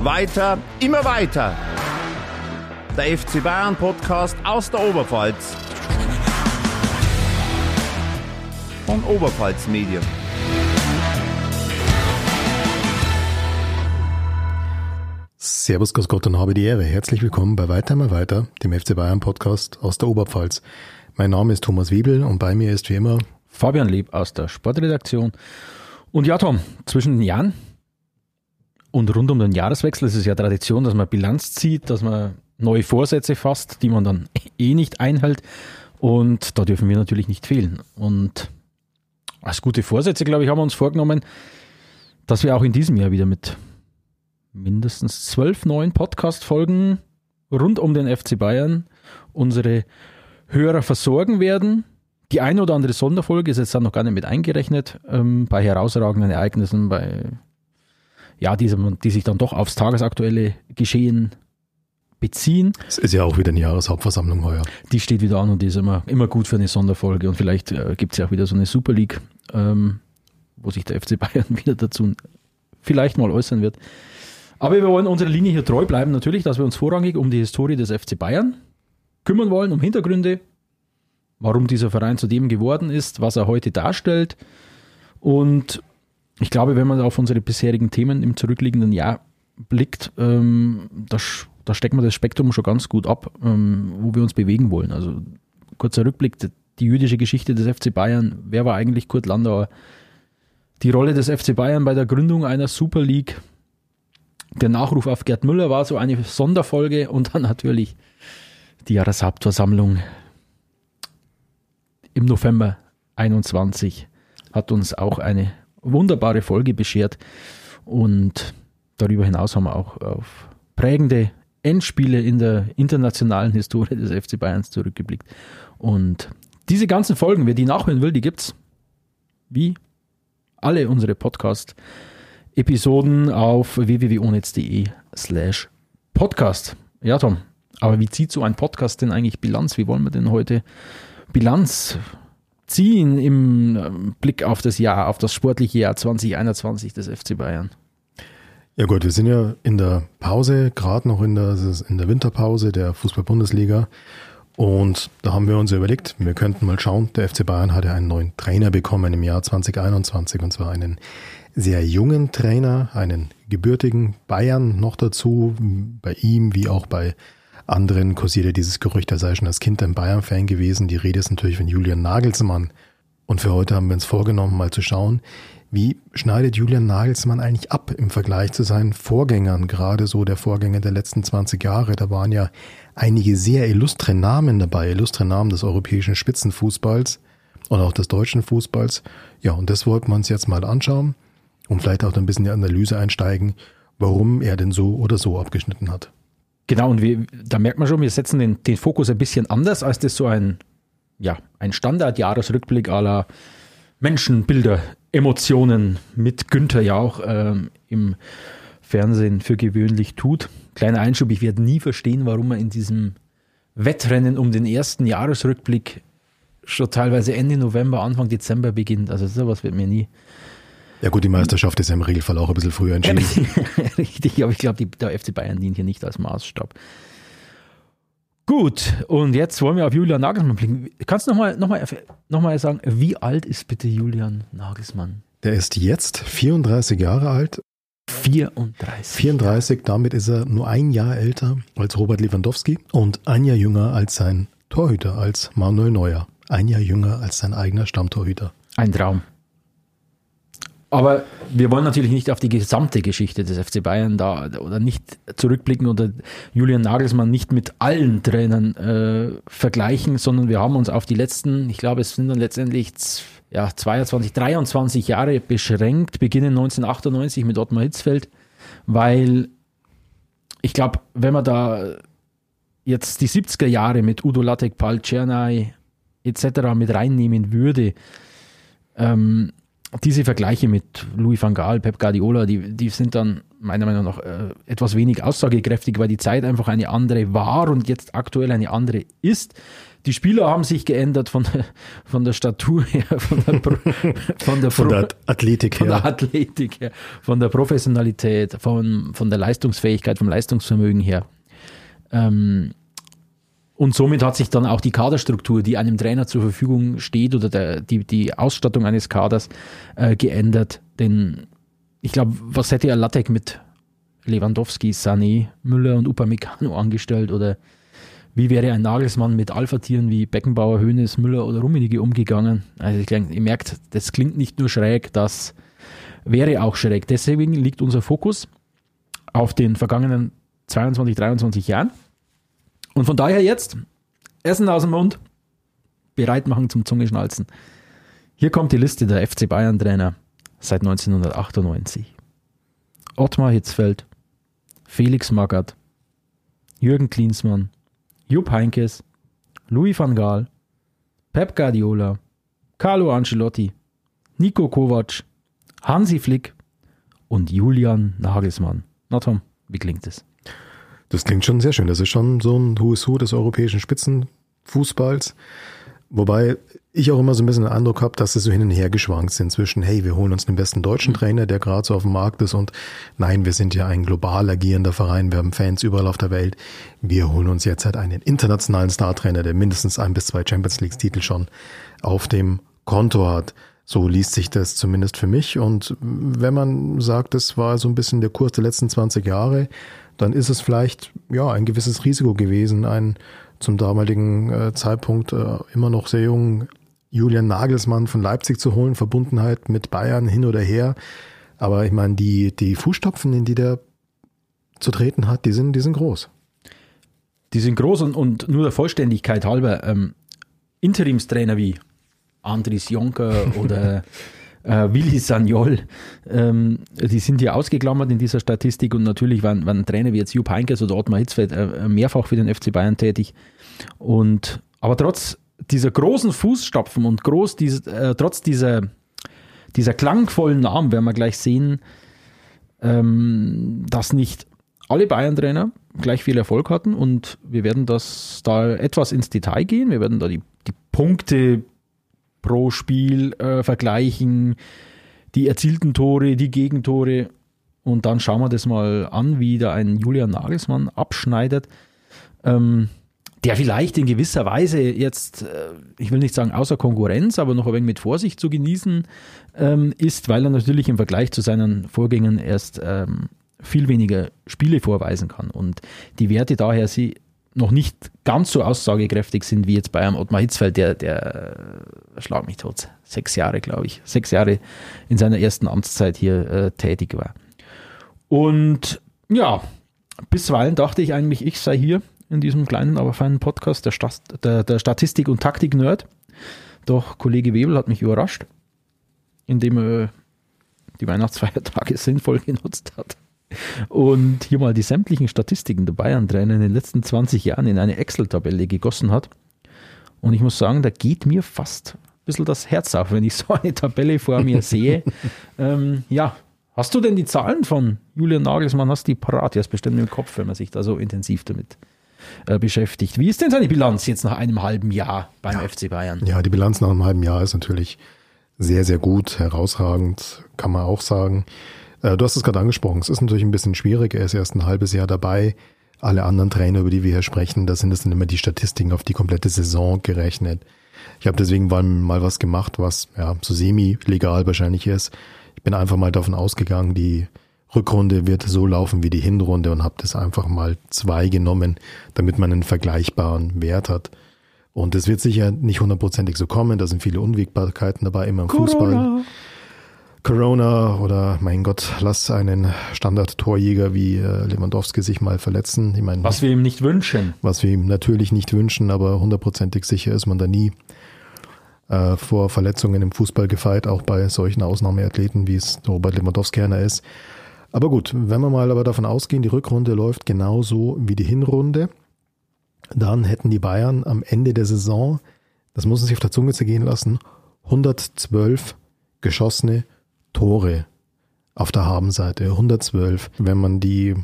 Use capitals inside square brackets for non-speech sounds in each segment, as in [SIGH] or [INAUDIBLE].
Weiter, immer weiter. Der FC Bayern Podcast aus der Oberpfalz. Von Oberpfalz Medien. Servus, Gott Gott und habe die Ehre. Herzlich willkommen bei Weiter mal weiter, dem FC Bayern Podcast aus der Oberpfalz. Mein Name ist Thomas Wiebel und bei mir ist wie immer Fabian Lieb aus der Sportredaktion. Und ja, Tom, zwischen den Jahren und rund um den Jahreswechsel ist es ja Tradition, dass man Bilanz zieht, dass man neue Vorsätze fasst, die man dann [LAUGHS] eh nicht einhält. Und da dürfen wir natürlich nicht fehlen. Und als gute Vorsätze, glaube ich, haben wir uns vorgenommen, dass wir auch in diesem Jahr wieder mit mindestens zwölf neuen Podcast-Folgen rund um den FC Bayern unsere Hörer versorgen werden. Die eine oder andere Sonderfolge ist jetzt dann noch gar nicht mit eingerechnet, ähm, bei herausragenden Ereignissen, bei ja, die, die sich dann doch aufs tagesaktuelle Geschehen beziehen. Es ist ja auch wieder eine Jahreshauptversammlung heuer. Die steht wieder an und die ist immer, immer gut für eine Sonderfolge. Und vielleicht äh, gibt es ja auch wieder so eine Super League, ähm, wo sich der FC Bayern [LAUGHS] wieder dazu vielleicht mal äußern wird. Aber wir wollen unserer Linie hier treu bleiben, natürlich, dass wir uns vorrangig um die Historie des FC Bayern kümmern wollen, um Hintergründe, warum dieser Verein zu dem geworden ist, was er heute darstellt. Und ich glaube, wenn man auf unsere bisherigen Themen im zurückliegenden Jahr blickt, ähm, da, da stecken wir das Spektrum schon ganz gut ab, ähm, wo wir uns bewegen wollen. Also kurzer Rückblick, die jüdische Geschichte des FC Bayern, wer war eigentlich Kurt Landauer? Die Rolle des FC Bayern bei der Gründung einer Super League, der Nachruf auf Gerd Müller war so eine Sonderfolge und dann natürlich die Jahreshauptversammlung im November 21 hat uns auch eine wunderbare Folge beschert und darüber hinaus haben wir auch auf prägende Endspiele in der internationalen Historie des FC Bayerns zurückgeblickt. Und diese ganzen Folgen, wer die nachhören will, die gibt's wie alle unsere Podcast Episoden auf www.onetz.de slash podcast. Ja, Tom, aber wie zieht so ein Podcast denn eigentlich Bilanz? Wie wollen wir denn heute Bilanz ziehen im ähm, Blick auf das Jahr, auf das sportliche Jahr 2021 des FC Bayern? Ja gut, wir sind ja in der Pause, gerade noch in der, in der Winterpause der Fußball-Bundesliga. Und da haben wir uns überlegt, wir könnten mal schauen, der FC Bayern hat ja einen neuen Trainer bekommen im Jahr 2021 und zwar einen sehr jungen Trainer, einen gebürtigen Bayern noch dazu, bei ihm wie auch bei anderen kursierte dieses Gerücht, er sei schon als Kind ein Bayern-Fan gewesen. Die Rede ist natürlich von Julian Nagelsmann. Und für heute haben wir uns vorgenommen, mal zu schauen, wie schneidet Julian Nagelsmann eigentlich ab im Vergleich zu seinen Vorgängern, gerade so der Vorgänger der letzten 20 Jahre. Da waren ja einige sehr illustre Namen dabei, illustre Namen des europäischen Spitzenfußballs und auch des deutschen Fußballs. Ja, und das wollten wir uns jetzt mal anschauen und vielleicht auch ein bisschen in die Analyse einsteigen, warum er denn so oder so abgeschnitten hat. Genau, und wir, da merkt man schon, wir setzen den, den Fokus ein bisschen anders, als das so ein, ja, ein Standard-Jahresrückblick aller Menschen, Bilder, Emotionen mit Günther ja auch ähm, im Fernsehen für gewöhnlich tut. Kleiner Einschub, ich werde nie verstehen, warum man in diesem Wettrennen um den ersten Jahresrückblick schon teilweise Ende November, Anfang Dezember beginnt. Also sowas wird mir nie ja gut, die Meisterschaft ist ja im Regelfall auch ein bisschen früher entschieden. [LAUGHS] Richtig, aber ich glaube, der FC Bayern dient hier nicht als Maßstab. Gut, und jetzt wollen wir auf Julian Nagelsmann blicken. Kannst du nochmal noch mal, noch mal sagen, wie alt ist bitte Julian Nagelsmann? Der ist jetzt 34 Jahre alt. 34. 34, damit ist er nur ein Jahr älter als Robert Lewandowski und ein Jahr jünger als sein Torhüter, als Manuel Neuer. Ein Jahr jünger als sein eigener Stammtorhüter. Ein Traum. Aber wir wollen natürlich nicht auf die gesamte Geschichte des FC Bayern da oder nicht zurückblicken oder Julian Nagelsmann nicht mit allen Trainern äh, vergleichen, sondern wir haben uns auf die letzten, ich glaube, es sind dann letztendlich ja, 22, 23 Jahre beschränkt, beginnen 1998 mit Ottmar Hitzfeld, weil ich glaube, wenn man da jetzt die 70er Jahre mit Udo Lattek, Paul Czernay etc. mit reinnehmen würde, ähm, diese Vergleiche mit Louis van Gaal, Pep Guardiola, die, die sind dann meiner Meinung nach äh, etwas wenig aussagekräftig, weil die Zeit einfach eine andere war und jetzt aktuell eine andere ist. Die Spieler haben sich geändert von, von der Statur her, [LAUGHS] von der, von der, von der Athletik her. Von der Athletik her, von der Professionalität, von, von der Leistungsfähigkeit, vom Leistungsvermögen her. Ähm, und somit hat sich dann auch die Kaderstruktur, die einem Trainer zur Verfügung steht oder der, die, die Ausstattung eines Kaders äh, geändert. Denn ich glaube, was hätte er Lattek mit Lewandowski, Sané, Müller und Upamecano angestellt oder wie wäre ein Nagelsmann mit Alpha-Tieren wie Beckenbauer, Hönes, Müller oder Rummenigge umgegangen? Also ich, ihr merkt, das klingt nicht nur schräg, das wäre auch schräg. Deswegen liegt unser Fokus auf den vergangenen 22, 23 Jahren. Und von daher jetzt Essen aus dem Mund, bereit machen zum Zungeschnalzen. Hier kommt die Liste der FC Bayern Trainer seit 1998. Ottmar Hitzfeld, Felix Magath, Jürgen Klinsmann, Jupp Heinkes, Louis van Gaal, Pep Guardiola, Carlo Ancelotti, Nico Kovac, Hansi Flick und Julian Nagelsmann. Na Tom, wie klingt es? Das klingt schon sehr schön. Das ist schon so ein Who is Who des europäischen Spitzenfußballs. Wobei ich auch immer so ein bisschen den Eindruck habe, dass sie so hin und her geschwankt sind zwischen, hey, wir holen uns den besten deutschen Trainer, der gerade so auf dem Markt ist und nein, wir sind ja ein global agierender Verein, wir haben Fans überall auf der Welt. Wir holen uns jetzt halt einen internationalen Startrainer, der mindestens ein bis zwei Champions League Titel schon auf dem Konto hat. So liest sich das zumindest für mich. Und wenn man sagt, das war so ein bisschen der Kurs der letzten 20 Jahre, dann ist es vielleicht ja ein gewisses Risiko gewesen, einen zum damaligen äh, Zeitpunkt äh, immer noch sehr jungen Julian Nagelsmann von Leipzig zu holen, Verbundenheit mit Bayern hin oder her. Aber ich meine, die, die Fußstapfen, in die der zu treten hat, die sind, die sind groß. Die sind groß und, und nur der Vollständigkeit halber, ähm, Interimstrainer wie Andris Jonker oder [LAUGHS] äh, Willi Sagnol, ähm, die sind ja ausgeklammert in dieser Statistik und natürlich waren, waren Trainer wie jetzt Jupp Heynckes oder Ottmar Hitzfeld äh, mehrfach für den FC Bayern tätig. Und, aber trotz dieser großen Fußstapfen und groß diese, äh, trotz dieser, dieser klangvollen Namen werden wir gleich sehen, ähm, dass nicht alle Bayern-Trainer gleich viel Erfolg hatten und wir werden das da etwas ins Detail gehen. Wir werden da die, die Punkte pro Spiel äh, vergleichen, die erzielten Tore, die Gegentore. Und dann schauen wir das mal an, wie da ein Julian Nagelsmann abschneidet, ähm, der vielleicht in gewisser Weise jetzt, äh, ich will nicht sagen außer Konkurrenz, aber noch ein wenig mit Vorsicht zu genießen ähm, ist, weil er natürlich im Vergleich zu seinen Vorgängern erst ähm, viel weniger Spiele vorweisen kann. Und die Werte daher sie noch nicht ganz so aussagekräftig sind wie jetzt bei einem Ottmar Hitzfeld, der, der äh, schlag mich tot, sechs Jahre, glaube ich, sechs Jahre in seiner ersten Amtszeit hier äh, tätig war. Und ja, bisweilen dachte ich eigentlich, ich sei hier in diesem kleinen, aber feinen Podcast der, Stat der, der Statistik- und Taktik-Nerd. Doch Kollege Webel hat mich überrascht, indem er die Weihnachtsfeiertage [LAUGHS] sinnvoll genutzt hat und hier mal die sämtlichen Statistiken der Bayern-Trainer in den letzten 20 Jahren in eine Excel-Tabelle gegossen hat. Und ich muss sagen, da geht mir fast ein bisschen das Herz auf, wenn ich so eine Tabelle vor mir sehe. [LAUGHS] ähm, ja, hast du denn die Zahlen von Julian Nagelsmann? Hast du die parat? Die hast bestimmt im Kopf, wenn man sich da so intensiv damit äh, beschäftigt. Wie ist denn seine Bilanz jetzt nach einem halben Jahr beim ja. FC Bayern? Ja, die Bilanz nach einem halben Jahr ist natürlich sehr, sehr gut, herausragend, kann man auch sagen. Äh, du hast es gerade angesprochen. Es ist natürlich ein bisschen schwierig. Er ist erst ein halbes Jahr dabei. Alle anderen Trainer, über die wir hier sprechen, da sind es dann immer die Statistiken auf die komplette Saison gerechnet. Ich habe deswegen mal was gemacht, was ja so semi-legal wahrscheinlich ist. Ich bin einfach mal davon ausgegangen, die Rückrunde wird so laufen wie die Hinrunde und habe das einfach mal zwei genommen, damit man einen vergleichbaren Wert hat. Und es wird sicher nicht hundertprozentig so kommen. Da sind viele Unwägbarkeiten dabei, immer im Corona. Fußball. Corona oder mein Gott, lass einen Standard-Torjäger wie äh, Lewandowski sich mal verletzen. Ich meine, was wir ihm nicht wünschen. Was wir ihm natürlich nicht wünschen, aber hundertprozentig sicher ist man da nie äh, vor Verletzungen im Fußball gefeit, auch bei solchen Ausnahmeathleten, wie es Robert Lewandowski einer ist. Aber gut, wenn wir mal aber davon ausgehen, die Rückrunde läuft genauso wie die Hinrunde, dann hätten die Bayern am Ende der Saison, das muss man sich auf der Zunge zergehen lassen, 112 geschossene Tore auf der Habenseite. 112. Wenn man die,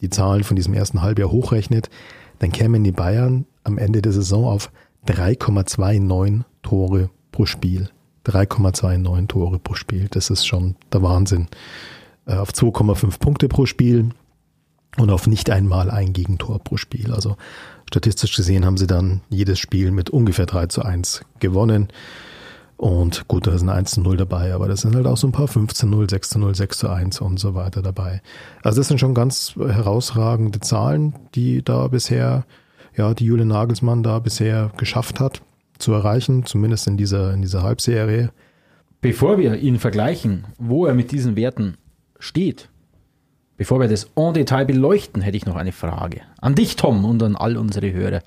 die Zahlen von diesem ersten Halbjahr hochrechnet, dann kämen die Bayern am Ende der Saison auf 3,29 Tore pro Spiel. 3,29 Tore pro Spiel. Das ist schon der Wahnsinn. Äh, auf 2,5 Punkte pro Spiel und auf nicht einmal ein Gegentor pro Spiel. Also statistisch gesehen haben sie dann jedes Spiel mit ungefähr 3 zu 1 gewonnen. Und gut, da ein 1 zu 0 dabei, aber das sind halt auch so ein paar 5 zu 0, 6 zu 0, 6 zu 1 und so weiter dabei. Also das sind schon ganz herausragende Zahlen, die da bisher, ja, die Julian Nagelsmann da bisher geschafft hat zu erreichen, zumindest in dieser, in dieser Halbserie. Bevor wir ihn vergleichen, wo er mit diesen Werten steht, bevor wir das en Detail beleuchten, hätte ich noch eine Frage. An dich, Tom, und an all unsere Hörer.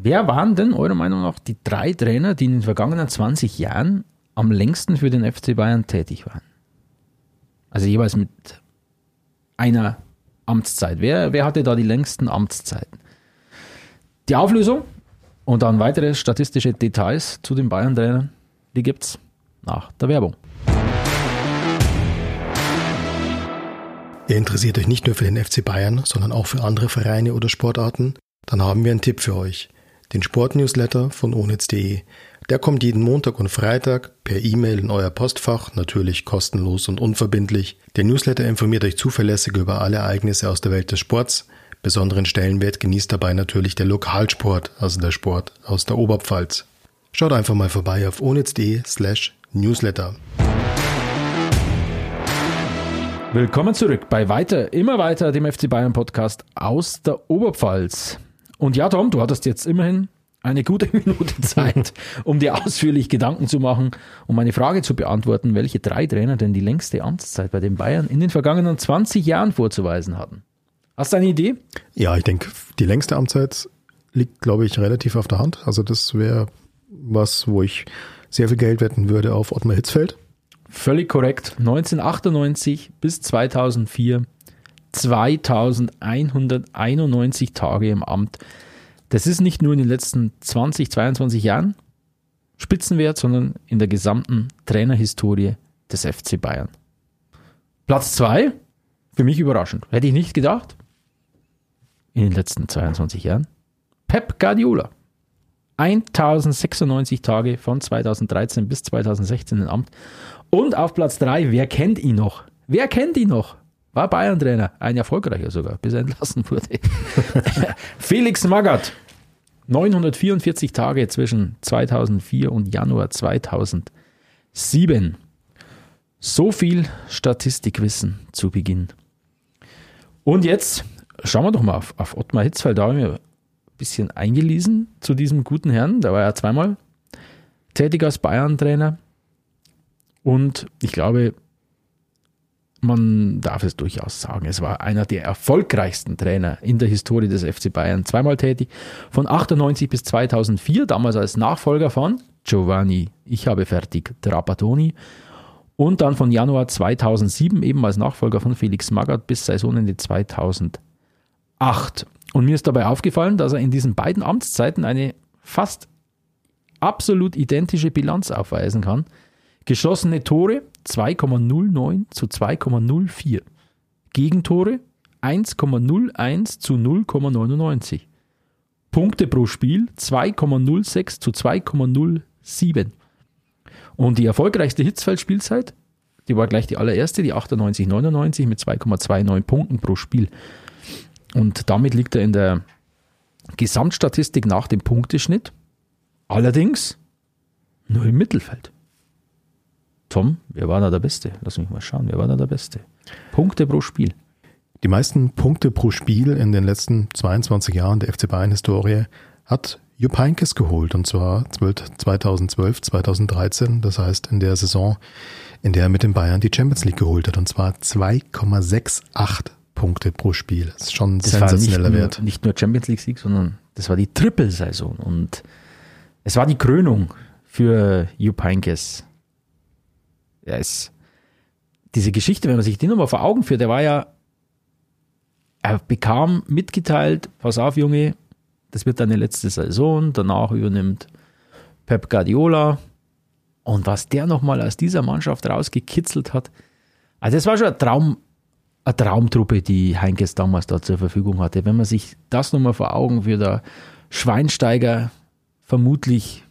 Wer waren denn eurer Meinung nach die drei Trainer, die in den vergangenen 20 Jahren am längsten für den FC Bayern tätig waren? Also jeweils mit einer Amtszeit. Wer, wer hatte da die längsten Amtszeiten? Die Auflösung und dann weitere statistische Details zu den Bayern-Trainern, die gibt es nach der Werbung. Ihr interessiert euch nicht nur für den FC Bayern, sondern auch für andere Vereine oder Sportarten? Dann haben wir einen Tipp für euch den Sportnewsletter von onetz.de. Der kommt jeden Montag und Freitag per E-Mail in euer Postfach, natürlich kostenlos und unverbindlich. Der Newsletter informiert euch zuverlässig über alle Ereignisse aus der Welt des Sports. Besonderen Stellenwert genießt dabei natürlich der Lokalsport, also der Sport aus der Oberpfalz. Schaut einfach mal vorbei auf onetz.de slash newsletter. Willkommen zurück bei Weiter, immer weiter, dem FC Bayern Podcast aus der Oberpfalz. Und ja, Tom, du hattest jetzt immerhin eine gute [LAUGHS] Minute Zeit, um dir ausführlich Gedanken zu machen, um meine Frage zu beantworten, welche drei Trainer denn die längste Amtszeit bei den Bayern in den vergangenen 20 Jahren vorzuweisen hatten. Hast du eine Idee? Ja, ich denke, die längste Amtszeit liegt, glaube ich, relativ auf der Hand. Also das wäre was, wo ich sehr viel Geld wetten würde auf Ottmar Hitzfeld. Völlig korrekt. 1998 bis 2004 2191 Tage im Amt. Das ist nicht nur in den letzten 20, 22 Jahren Spitzenwert, sondern in der gesamten Trainerhistorie des FC Bayern. Platz 2, für mich überraschend. Hätte ich nicht gedacht. In den letzten 22 Jahren. Pep Guardiola. 1096 Tage von 2013 bis 2016 im Amt. Und auf Platz 3, wer kennt ihn noch? Wer kennt ihn noch? War Bayern-Trainer, ein erfolgreicher sogar, bis er entlassen wurde. [LAUGHS] Felix Magath, 944 Tage zwischen 2004 und Januar 2007. So viel Statistikwissen zu Beginn. Und jetzt schauen wir doch mal auf, auf Ottmar Hitzfeld. Da habe ich mir ein bisschen eingelesen zu diesem guten Herrn. Da war er zweimal tätig als Bayern-Trainer. Und ich glaube, man darf es durchaus sagen, es war einer der erfolgreichsten Trainer in der Historie des FC Bayern. Zweimal tätig, von 98 bis 2004, damals als Nachfolger von Giovanni, ich habe fertig, Trapattoni. Und dann von Januar 2007 eben als Nachfolger von Felix Magath bis Saisonende 2008. Und mir ist dabei aufgefallen, dass er in diesen beiden Amtszeiten eine fast absolut identische Bilanz aufweisen kann. Geschossene Tore 2,09 zu 2,04. Gegentore 1,01 zu 0,99. Punkte pro Spiel 2,06 zu 2,07. Und die erfolgreichste Hitzfeld-Spielzeit, die war gleich die allererste, die 98-99 mit 2,29 Punkten pro Spiel. Und damit liegt er in der Gesamtstatistik nach dem Punkteschnitt. Allerdings nur im Mittelfeld. Tom, wer war da der Beste? Lass mich mal schauen, wer war da der Beste? Punkte pro Spiel. Die meisten Punkte pro Spiel in den letzten 22 Jahren der FC Bayern-Historie hat Jupp Heynckes geholt und zwar 2012, 2013, das heißt in der Saison, in der er mit den Bayern die Champions League geholt hat und zwar 2,68 Punkte pro Spiel. Das ist schon ein das sensationeller nicht Wert. Nur, nicht nur Champions League-Sieg, sondern das war die Trippelsaison und es war die Krönung für Jupp Heynckes er ist, diese Geschichte, wenn man sich die nochmal vor Augen führt, der war ja, er bekam mitgeteilt, pass auf, Junge, das wird deine letzte Saison, danach übernimmt Pep Guardiola Und was der nochmal aus dieser Mannschaft rausgekitzelt hat, also das war schon ein Traum, eine Traumtruppe, die Heinkes damals da zur Verfügung hatte. Wenn man sich das nochmal vor Augen führt, der Schweinsteiger vermutlich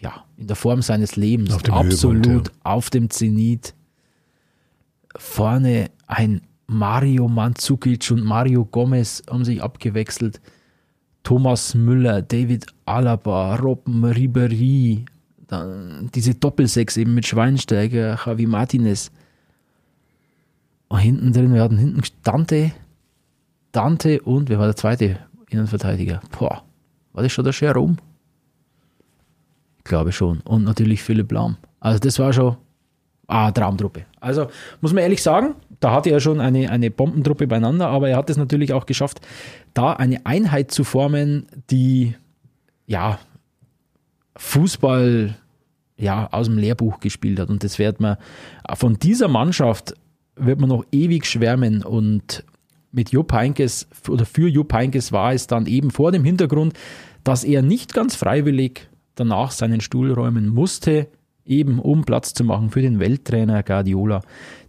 ja, in der Form seines Lebens Auf absolut Höhepunkt, auf dem Zenit. Vorne ein Mario Mandzukic und Mario Gomez haben sich abgewechselt. Thomas Müller, David Alaba, Robben Ribery, dann diese Doppelsechs eben mit Schweinsteiger, Javi Martinez. Und hinten drin, wir hatten hinten Dante, Dante und wer war der zweite Innenverteidiger? Boah, war das schon der Jerome? Ich glaube schon. Und natürlich Philipp Lahm. Also das war schon ah, Traumtruppe. Also muss man ehrlich sagen, da hatte er schon eine, eine Bombentruppe beieinander, aber er hat es natürlich auch geschafft, da eine Einheit zu formen, die ja Fußball ja aus dem Lehrbuch gespielt hat. Und das wird man von dieser Mannschaft wird man noch ewig schwärmen und mit Jupp Heynckes oder für Jupp Heynckes war es dann eben vor dem Hintergrund, dass er nicht ganz freiwillig danach seinen Stuhl räumen musste, eben um Platz zu machen für den Welttrainer Guardiola.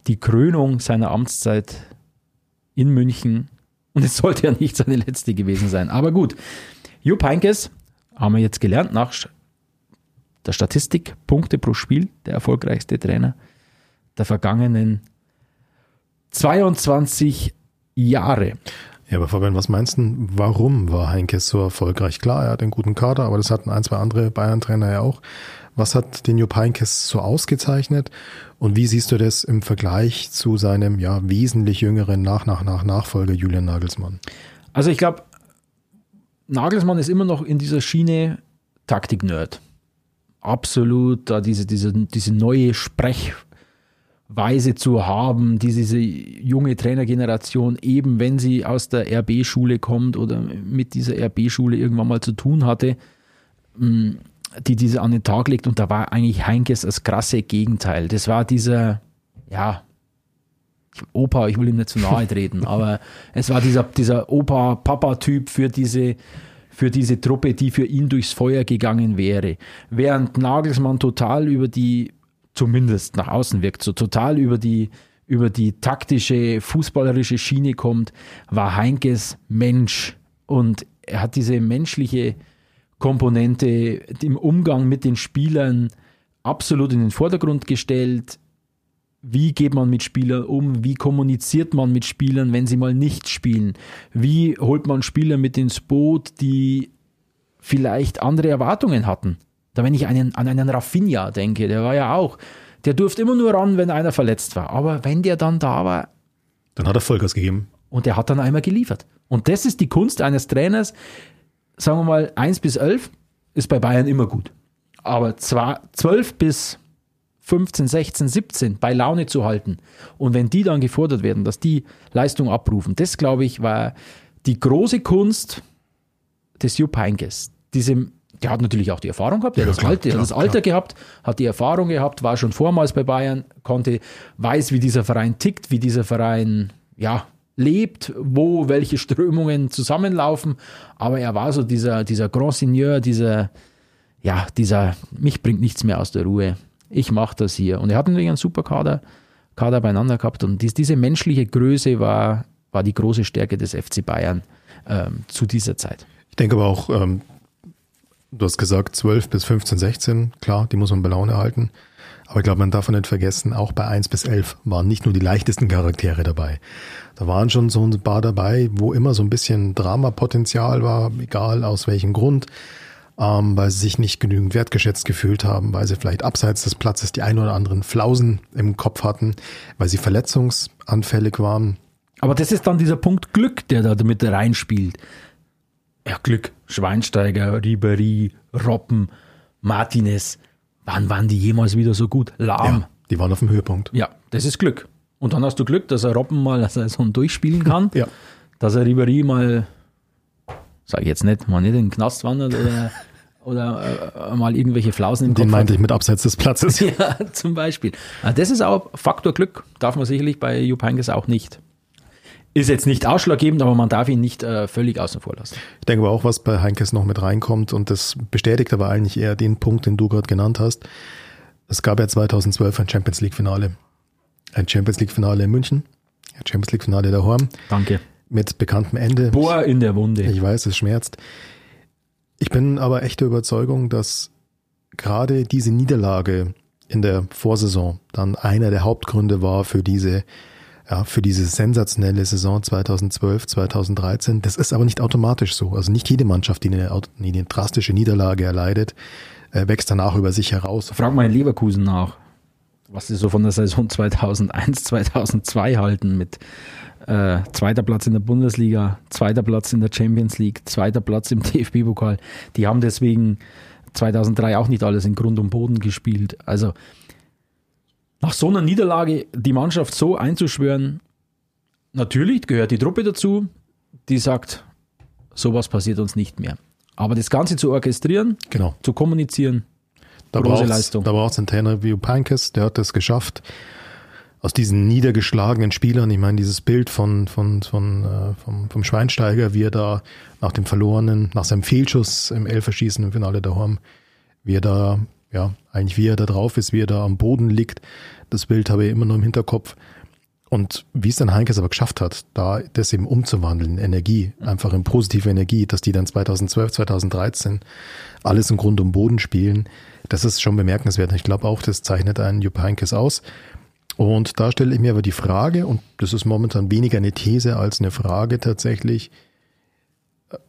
Die Krönung seiner Amtszeit in München. Und es sollte ja nicht seine letzte gewesen sein. Aber gut, Jupp Heynckes, haben wir jetzt gelernt, nach der Statistik, Punkte pro Spiel, der erfolgreichste Trainer der vergangenen 22 Jahre. Ja, aber Fabian, was meinst du, warum war Heinkes so erfolgreich? Klar, er hat einen guten Kader, aber das hatten ein, zwei andere Bayern-Trainer ja auch. Was hat den Jupp Heinkes so ausgezeichnet? Und wie siehst du das im Vergleich zu seinem ja wesentlich jüngeren Nach nach nach Nachfolger Julian Nagelsmann? Also ich glaube, Nagelsmann ist immer noch in dieser Schiene Taktik-Nerd. Absolut, da diese, diese, diese neue Sprechweise zu haben, die diese junge Trainergeneration eben, wenn sie aus der RB-Schule kommt oder mit dieser RB-Schule irgendwann mal zu tun hatte, mh, die diese an den Tag legt. Und da war eigentlich Heinkes das krasse Gegenteil. Das war dieser, ja, Opa, ich will ihm nicht zu nahe treten, [LAUGHS] aber es war dieser, dieser Opa-Papa-Typ für diese, für diese Truppe, die für ihn durchs Feuer gegangen wäre. Während Nagelsmann total über die, zumindest nach außen wirkt, so total über die, über die taktische, fußballerische Schiene kommt, war Heinkes Mensch. Und er hat diese menschliche Komponente im Umgang mit den Spielern absolut in den Vordergrund gestellt. Wie geht man mit Spielern um? Wie kommuniziert man mit Spielern, wenn sie mal nicht spielen? Wie holt man Spieler mit ins Boot, die vielleicht andere Erwartungen hatten? Da wenn ich einen, an einen Rafinha denke, der war ja auch, der durfte immer nur ran, wenn einer verletzt war. Aber wenn der dann da war, Dann hat er Vollgas gegeben. und der hat dann einmal geliefert. Und das ist die Kunst eines Trainers, sagen wir mal 1 bis 11 ist bei Bayern immer gut. Aber zwar 12 bis 15, 16, 17 bei Laune zu halten. Und wenn die dann gefordert werden, dass die Leistung abrufen, das glaube ich war die große Kunst des Jupp Heynckes. Diese, der hat natürlich auch die Erfahrung gehabt, der hat das, klar, Alter, klar, das Alter gehabt, hat die Erfahrung gehabt, war schon vormals bei Bayern, konnte, weiß, wie dieser Verein tickt, wie dieser Verein, ja, lebt, wo welche Strömungen zusammenlaufen. Aber er war so dieser, dieser Grand Seigneur, dieser, ja, dieser, mich bringt nichts mehr aus der Ruhe. Ich mache das hier. Und er hat natürlich einen super Kader, Kader beieinander gehabt. Und dies, diese menschliche Größe war, war die große Stärke des FC Bayern ähm, zu dieser Zeit. Ich denke aber auch, ähm, du hast gesagt 12 bis 15, 16, klar, die muss man bei Laune halten. Aber ich glaube, man darf nicht vergessen, auch bei 1 bis 11 waren nicht nur die leichtesten Charaktere dabei. Da waren schon so ein paar dabei, wo immer so ein bisschen Dramapotenzial war, egal aus welchem Grund, ähm, weil sie sich nicht genügend wertgeschätzt gefühlt haben, weil sie vielleicht abseits des Platzes die ein oder anderen Flausen im Kopf hatten, weil sie verletzungsanfällig waren. Aber das ist dann dieser Punkt Glück, der da mit reinspielt. Ja, Glück. Schweinsteiger, Ribery, Robben, Martinez. Wann waren die jemals wieder so gut? Lahm. Ja, die waren auf dem Höhepunkt. Ja, das ist Glück. Und dann hast du Glück, dass er Robben mal dass er so durchspielen kann, [LAUGHS] Ja. dass er Ribery mal, sag ich jetzt nicht, mal nicht in den Knast wandert oder, oder äh, mal irgendwelche Flausen im Den Kopf meinte hat. ich mit abseits des Platzes. [LAUGHS] Ja, zum Beispiel. Ah, Das ist auch Faktor Glück, darf man sicherlich bei Jupp Heynckes auch nicht, ist jetzt nicht ausschlaggebend, aber man darf ihn nicht äh, völlig außen vor lassen. Ich denke aber auch, was bei Heinkes noch mit reinkommt und das bestätigt aber eigentlich eher den Punkt, den du gerade genannt hast. Es gab ja 2012 ein Champions League Finale. Ein Champions League Finale in München. Ein Champions League Finale der Horm. Danke. Mit bekanntem Ende. Bohr in der Wunde. Ich weiß, es schmerzt. Ich bin aber echt der Überzeugung, dass gerade diese Niederlage in der Vorsaison dann einer der Hauptgründe war für diese ja, für diese sensationelle Saison 2012, 2013. Das ist aber nicht automatisch so. Also nicht jede Mannschaft, die eine, eine drastische Niederlage erleidet, äh, wächst danach über sich heraus. Frag mal in Leverkusen nach, was sie so von der Saison 2001, 2002 halten mit äh, zweiter Platz in der Bundesliga, zweiter Platz in der Champions League, zweiter Platz im [LAUGHS] DFB-Pokal. Die haben deswegen 2003 auch nicht alles in Grund und Boden gespielt. Also nach so einer Niederlage die Mannschaft so einzuschwören, natürlich gehört die Truppe dazu, die sagt, sowas passiert uns nicht mehr. Aber das Ganze zu orchestrieren, genau. zu kommunizieren, da große Leistung. Da braucht es einen Trainer wie Pankes, der hat das geschafft. Aus diesen niedergeschlagenen Spielern, ich meine, dieses Bild von, von, von, äh, vom, vom Schweinsteiger, wie er da nach dem verlorenen, nach seinem Fehlschuss im Elferschießen im Finale der Horm, wie er da ja, eigentlich wie er da drauf ist, wie er da am Boden liegt. Das Bild habe ich immer noch im Hinterkopf. Und wie es dann Heinkes aber geschafft hat, da das eben umzuwandeln, Energie, einfach in positive Energie, dass die dann 2012, 2013 alles im Grund und Boden spielen, das ist schon bemerkenswert. Ich glaube auch, das zeichnet einen Jupp Heinkes aus. Und da stelle ich mir aber die Frage, und das ist momentan weniger eine These als eine Frage tatsächlich,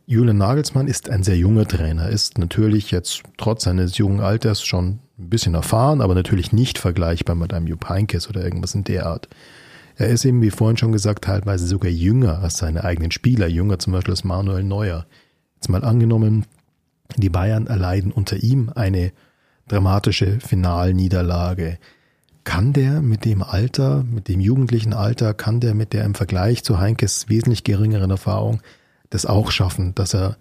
Julian Nagelsmann ist ein sehr junger Trainer, ist natürlich jetzt trotz seines jungen Alters schon ein bisschen erfahren, aber natürlich nicht vergleichbar mit einem Jupp Heynckes oder irgendwas in der Art. Er ist eben, wie vorhin schon gesagt, teilweise sogar jünger als seine eigenen Spieler, jünger zum Beispiel als Manuel Neuer. Jetzt mal angenommen, die Bayern erleiden unter ihm eine dramatische Finalniederlage. Kann der mit dem Alter, mit dem jugendlichen Alter, kann der mit der im Vergleich zu Heinkes wesentlich geringeren Erfahrung das auch schaffen, dass er,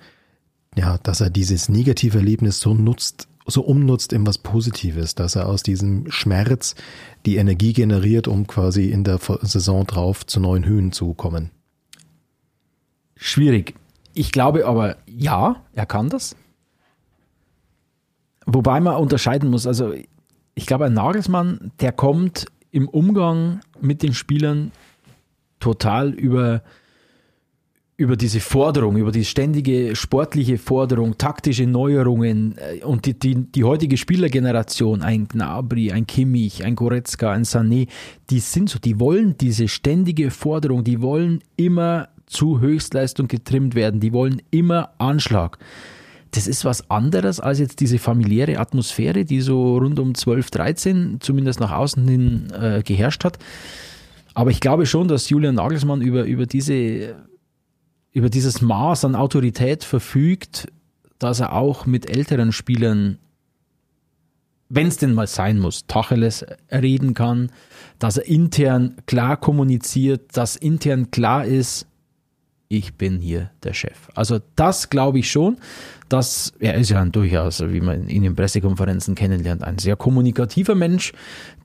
ja, dass er dieses negative Erlebnis so nutzt, so umnutzt in was Positives, dass er aus diesem Schmerz die Energie generiert, um quasi in der Saison drauf zu neuen Höhen zu kommen. Schwierig. Ich glaube aber, ja, er kann das. Wobei man unterscheiden muss, also ich glaube, ein Nagelsmann, der kommt im Umgang mit den Spielern total über über diese Forderung, über die ständige sportliche Forderung, taktische Neuerungen äh, und die, die, die heutige Spielergeneration, ein Gnabry, ein Kimmich, ein Goretzka, ein Sané, die sind so, die wollen diese ständige Forderung, die wollen immer zu Höchstleistung getrimmt werden, die wollen immer Anschlag. Das ist was anderes als jetzt diese familiäre Atmosphäre, die so rund um 12, 13 zumindest nach außen hin äh, geherrscht hat. Aber ich glaube schon, dass Julian Nagelsmann über, über diese über dieses Maß an Autorität verfügt, dass er auch mit älteren Spielern, wenn es denn mal sein muss, Tacheles reden kann, dass er intern klar kommuniziert, dass intern klar ist, ich bin hier der Chef. Also das glaube ich schon, dass er ist ja ein durchaus, wie man ihn in Pressekonferenzen kennenlernt, ein sehr kommunikativer Mensch,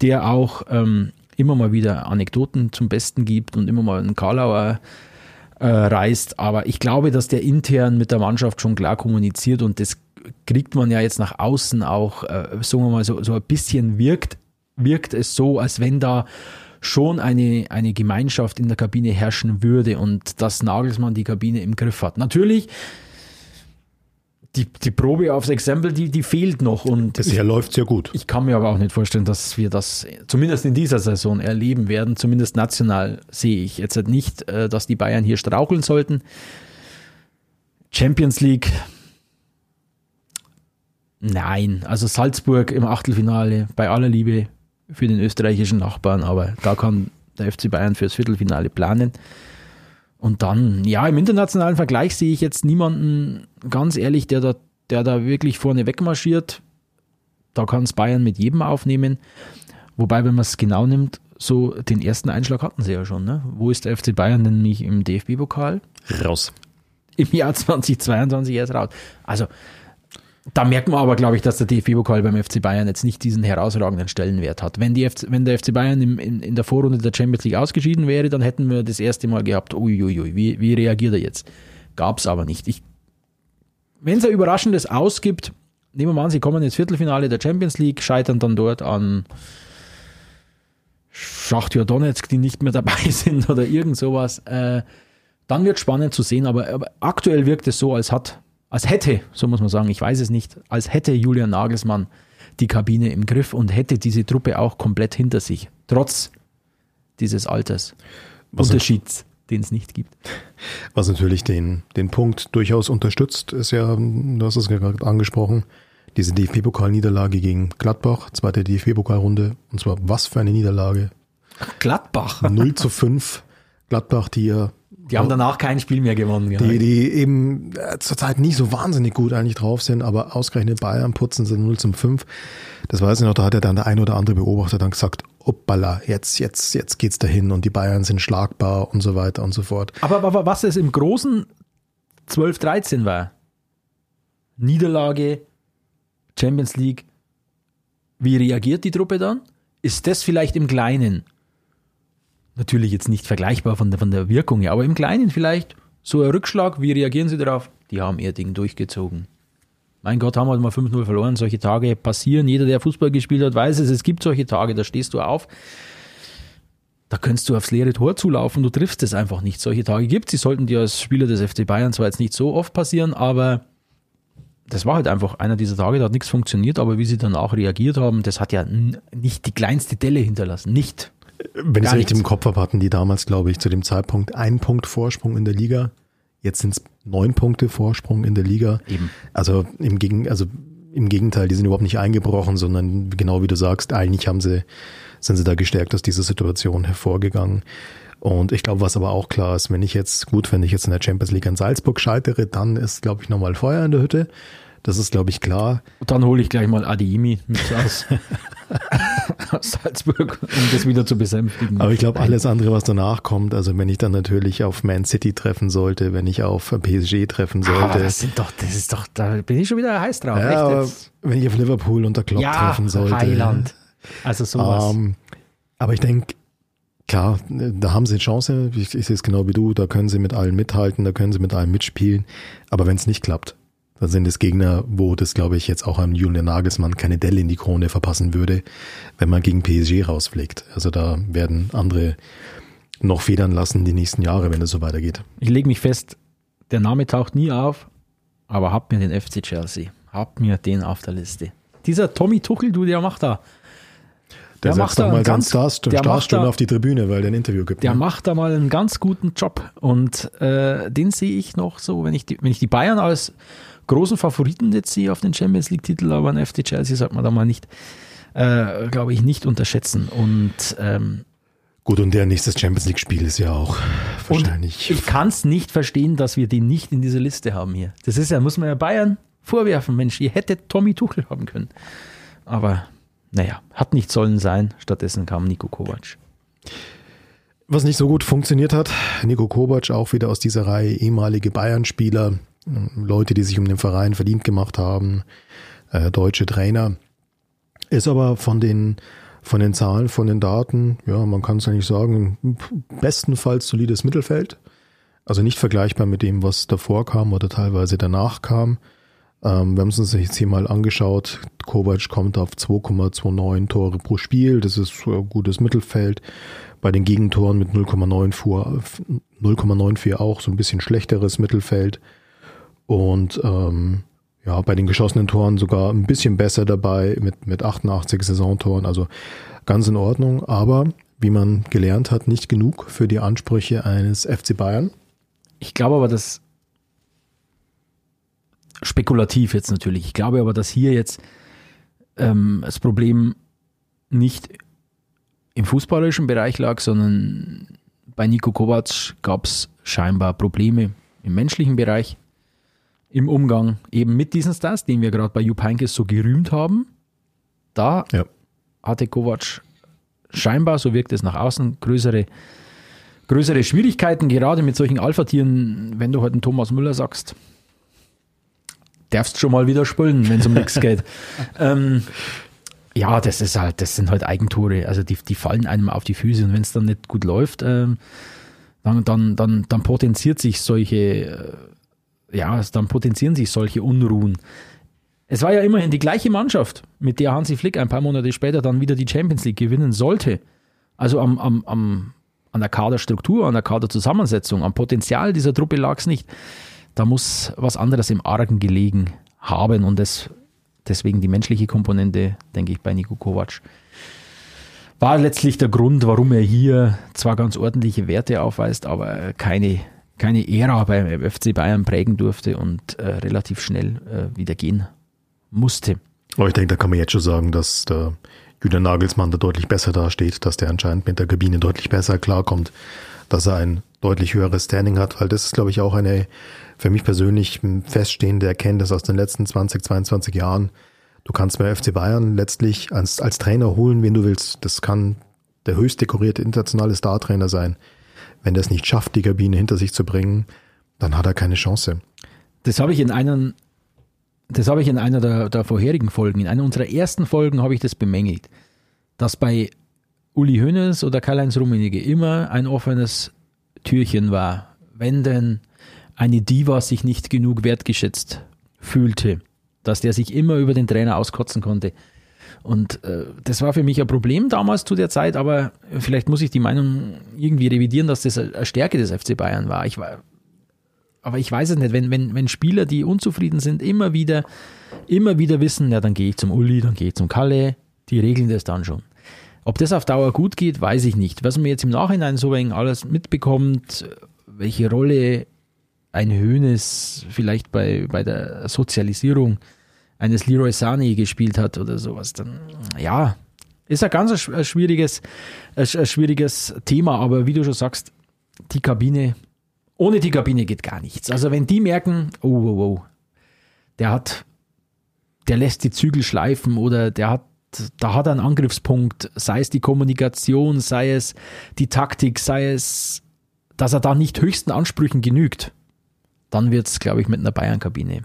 der auch ähm, immer mal wieder Anekdoten zum Besten gibt und immer mal einen Karlauer äh, reist. Aber ich glaube, dass der intern mit der Mannschaft schon klar kommuniziert und das kriegt man ja jetzt nach außen auch, äh, sagen wir mal, so, so ein bisschen wirkt, wirkt es so, als wenn da schon eine, eine Gemeinschaft in der Kabine herrschen würde und dass Nagelsmann die Kabine im Griff hat. Natürlich die, die Probe aufs Exempel, die, die fehlt noch. Und Bisher läuft sehr gut. Ich kann mir aber auch nicht vorstellen, dass wir das zumindest in dieser Saison erleben werden. Zumindest national sehe ich jetzt nicht, äh, dass die Bayern hier straucheln sollten. Champions League. Nein, also Salzburg im Achtelfinale, bei aller Liebe für den österreichischen Nachbarn, aber da kann der FC Bayern fürs Viertelfinale planen. Und dann, ja, im internationalen Vergleich sehe ich jetzt niemanden, ganz ehrlich, der da, der da wirklich vorne wegmarschiert. Da kann es Bayern mit jedem aufnehmen. Wobei, wenn man es genau nimmt, so den ersten Einschlag hatten sie ja schon. Ne? Wo ist der FC Bayern denn nicht im DFB-Pokal? Raus. Im Jahr [LAUGHS] 2022 erst raus. Also, Da merkt man aber, glaube ich, dass der DFB-Pokal beim FC Bayern jetzt nicht diesen herausragenden Stellenwert hat. Wenn, die FC, wenn der FC Bayern im, in, in der Vorrunde der Champions League ausgeschieden wäre, dann hätten wir das erste Mal gehabt, uiuiui, wie, wie reagiert er jetzt? Gab es aber nicht. Wenn es ein überraschendes ausgibt, nehmen wir mal an, sie kommen ins Viertelfinale der Champions League, scheitern dann dort an Schachtjör Donetsk, die nicht mehr dabei [LAUGHS] sind oder irgend sowas, äh, dann wird spannend zu sehen, aber, aber aktuell wirkt es so, als hat als hätte, so muss man sagen, ich weiß es nicht, als hätte Julian Nagelsmann die Kabine im Griff und hätte diese Truppe auch komplett hinter sich, trotz dieses Alters. Was Unterschieds, den es nicht gibt. Was natürlich den, den Punkt durchaus unterstützt, ist ja, du hast es gerade angesprochen, diese DFB-Pokal-Niederlage gegen Gladbach, zweite DFB-Pokalrunde. Und zwar was für eine Niederlage. Gladbach. 0 zu 5. Gladbach, die ja die haben danach kein Spiel mehr gewonnen. Die, genau. die eben äh, zurzeit nicht so wahnsinnig gut eigentlich drauf sind, aber ausgerechnet Bayern putzen sie 0 zum 5. Das weiß ich noch, da hat ja dann der ein oder andere Beobachter dann gesagt, hoppala, jetzt, jetzt, jetzt geht's dahin und die Bayern sind schlagbar und so weiter und so fort. Aber, aber was es im Großen 12-13 war, Niederlage, Champions League, wie reagiert die Truppe dann? Ist das vielleicht im Kleinen Natürlich jetzt nicht vergleichbar von der, von der Wirkung her, aber im Kleinen vielleicht so ein Rückschlag. Wie reagieren Sie darauf? Die haben ihr Ding durchgezogen. Mein Gott, haben wir mal 5-0 verloren. Solche Tage passieren. Jeder, der Fußball gespielt hat, weiß es. Es gibt solche Tage, da stehst du auf. Da könntest du aufs leere Tor zulaufen, du triffst es einfach nicht. Solche Tage gibt es. Die sollten dir als Spieler des FC Bayern zwar jetzt nicht so oft passieren, aber das war halt einfach einer dieser Tage, da hat nichts funktioniert, aber wie sie danach reagiert haben, das hat ja nicht die kleinste Delle hinterlassen. Nicht. Wenn ich es richtig im Kopf habe, hatten die damals, glaube ich, zu dem Zeitpunkt einen Punkt Vorsprung in der Liga. Jetzt sind es neun Punkte Vorsprung in der Liga. Eben. Also im, Gegen, also im Gegenteil, die sind überhaupt nicht eingebrochen, sondern genau wie du sagst, eigentlich haben sie, sind sie da gestärkt aus dieser Situation hervorgegangen. Und ich glaube, was aber auch klar ist, wenn ich jetzt, gut, wenn ich jetzt in der Champions League in Salzburg scheitere, dann ist, glaube ich, nochmal Feuer in der Hütte. Das ist, glaube ich, klar. Und dann hole ich gleich mal Adiimi mit aus, [LAUGHS] [LAUGHS] aus Salzburg, um das wieder zu besänftigen. Aber ich glaube, alles andere, was danach kommt, also wenn ich dann natürlich auf Man City treffen sollte, wenn ich auf PSG treffen sollte. Aber das sind doch, das ist doch, da bin ich schon wieder heiß drauf. Ja, wenn ich auf Liverpool unter Klopp ja, treffen sollte. Highland. Also sowas. Um, ähm, aber ich denke, Klar, da haben sie eine Chance. Ich, ich sehe es genau wie du. Da können sie mit allen mithalten, da können sie mit allen mitspielen. Aber wenn es nicht klappt, dann sind es Gegner, wo das, glaube ich, jetzt auch an Julian Nagelsmann keine Delle in die Krone verpassen würde, wenn man gegen PSG rausfliegt. Also da werden andere noch federn lassen die nächsten Jahre, wenn es so weitergeht. Ich lege mich fest, der Name taucht nie auf, aber hab mir den FC Chelsea, hab mir den auf der Liste. Dieser Tommy Tuchel, du, der macht da der, der macht da mal ganz Stars, Starstunden auf die Tribüne, weil der ein Interview gibt. Der ne? macht da mal einen ganz guten Job und äh, den sehe ich noch so, wenn ich die, wenn ich die Bayern als großen Favoriten jetzt sehe auf den Champions League-Titel, aber ein FC Chelsea sollte man da mal nicht, äh, glaube ich, nicht unterschätzen. Und ähm, Gut, und der nächste Champions League-Spiel ist ja auch wahrscheinlich. ich kann es nicht verstehen, dass wir den nicht in dieser Liste haben hier. Das ist ja, muss man ja Bayern vorwerfen, Mensch, ihr hättet Tommy Tuchel haben können. Aber naja, hat nicht sollen sein. Stattdessen kam Nico Kovac. Was nicht so gut funktioniert hat, Nico Kovac auch wieder aus dieser Reihe ehemalige Bayern-Spieler, Leute, die sich um den Verein verdient gemacht haben, äh, deutsche Trainer. Ist aber von den, von den Zahlen, von den Daten, ja, man kann es eigentlich sagen, bestenfalls solides Mittelfeld. Also nicht vergleichbar mit dem, was davor kam oder teilweise danach kam. Ähm, wir haben es uns jetzt hier mal angeschaut. Kovac kommt auf 2,29 Tore pro Spiel. Das ist ein gutes Mittelfeld. Bei den Gegentoren mit 0,94 auch so ein bisschen schlechteres Mittelfeld. Und ähm, ja, bei den geschossenen Toren sogar ein bisschen besser dabei mit, mit 88 Saisontoren. Also ganz in Ordnung. Aber wie man gelernt hat, nicht genug für die Ansprüche eines FC Bayern. Ich glaube aber, dass spekulativ jetzt natürlich. Ich glaube aber, dass hier jetzt ähm, das Problem nicht im fußballerischen Bereich lag, sondern bei Nico Kovac gab es scheinbar Probleme im menschlichen Bereich im Umgang eben mit diesen Stars, den wir gerade bei Jupp Heynckes so gerühmt haben. Da ja. hatte Kovac scheinbar, so wirkt es nach außen, größere, größere Schwierigkeiten, gerade mit solchen Alpha-Tieren, wenn du heute halt einen Thomas Müller sagst. darfst schon mal wieder spülen, wenn es um nichts geht. [LAUGHS] Ähm, ja, das ist halt, das sind halt Eigentore. Also die, die fallen einem auf die Füße und wenn es dann nicht gut läuft, ähm, dann, dann, dann, dann potenziert sich solche, äh, ja, dann potenzieren sich solche Unruhen. Es war ja immerhin die gleiche Mannschaft, mit der Hansi Flick ein paar Monate später dann wieder die Champions League gewinnen sollte. Also am, am, am, an der Kaderstruktur, an der Kaderzusammensetzung, am Potenzial dieser Truppe lag es nicht. Da muss was anderes im Argen gelegen haben und das, deswegen die menschliche Komponente, denke ich, bei Niko Kovac war letztlich der Grund, warum er hier zwar ganz ordentliche Werte aufweist, aber keine, keine Ära beim FC Bayern prägen durfte und äh, relativ schnell äh, wieder gehen musste. Aber ich denke, da kann man jetzt schon sagen, dass der Julian Nagelsmann da deutlich besser dasteht, dass der anscheinend mit der Kabine deutlich besser klarkommt, dass er ein deutlich höheres Standing hat, weil das ist, glaube ich, auch eine für mich persönlich feststehende Erkenntnis aus den letzten 20, 22 Jahren. Du kannst bei FC Bayern letztlich als, als Trainer holen, wen du willst. Das kann der höchst dekorierte internationale Startrainer sein. Wenn der es nicht schafft, die Kabine hinter sich zu bringen, dann hat er keine Chance. Das habe ich in einem das habe ich in einer der, der vorherigen Folgen, in einer unserer ersten Folgen habe ich das bemängelt, dass bei Uli Hoeneß oder Karl-Heinz Rummenigge immer ein offenes Türchen war, wenn denn eine Diva sich nicht genug wertgeschätzt fühlte, dass der sich immer über den Trainer auskotzen konnte. Und äh, das war für mich ein Problem damals zu der Zeit, aber vielleicht muss ich die Meinung irgendwie revidieren, dass das eine Stärke des FC Bayern war. Ich war aber ich weiß es nicht, wenn, wenn, wenn Spieler, die unzufrieden sind, immer wieder, immer wieder wissen, ja, dann gehe ich zum Uli, dann gehe ich zum Kalle, die regeln das dann schon. Ob das auf Dauer gut geht, weiß ich nicht. Was man jetzt im Nachhinein so wenig alles mitbekommt, welche Rolle ein Höhnes vielleicht bei, bei der Sozialisierung eines Leroy Sani gespielt hat oder sowas, dann ja, ist ein ganz schwieriges, ein schwieriges Thema, aber wie du schon sagst, die Kabine ohne die Kabine geht gar nichts. Also wenn die merken, oh, oh, oh, der hat, der lässt die Zügel schleifen oder der hat, da hat er einen Angriffspunkt, sei es die Kommunikation, sei es die Taktik, sei es, dass er da nicht höchsten Ansprüchen genügt, dann wird es, glaube ich, mit einer Bayern-Kabine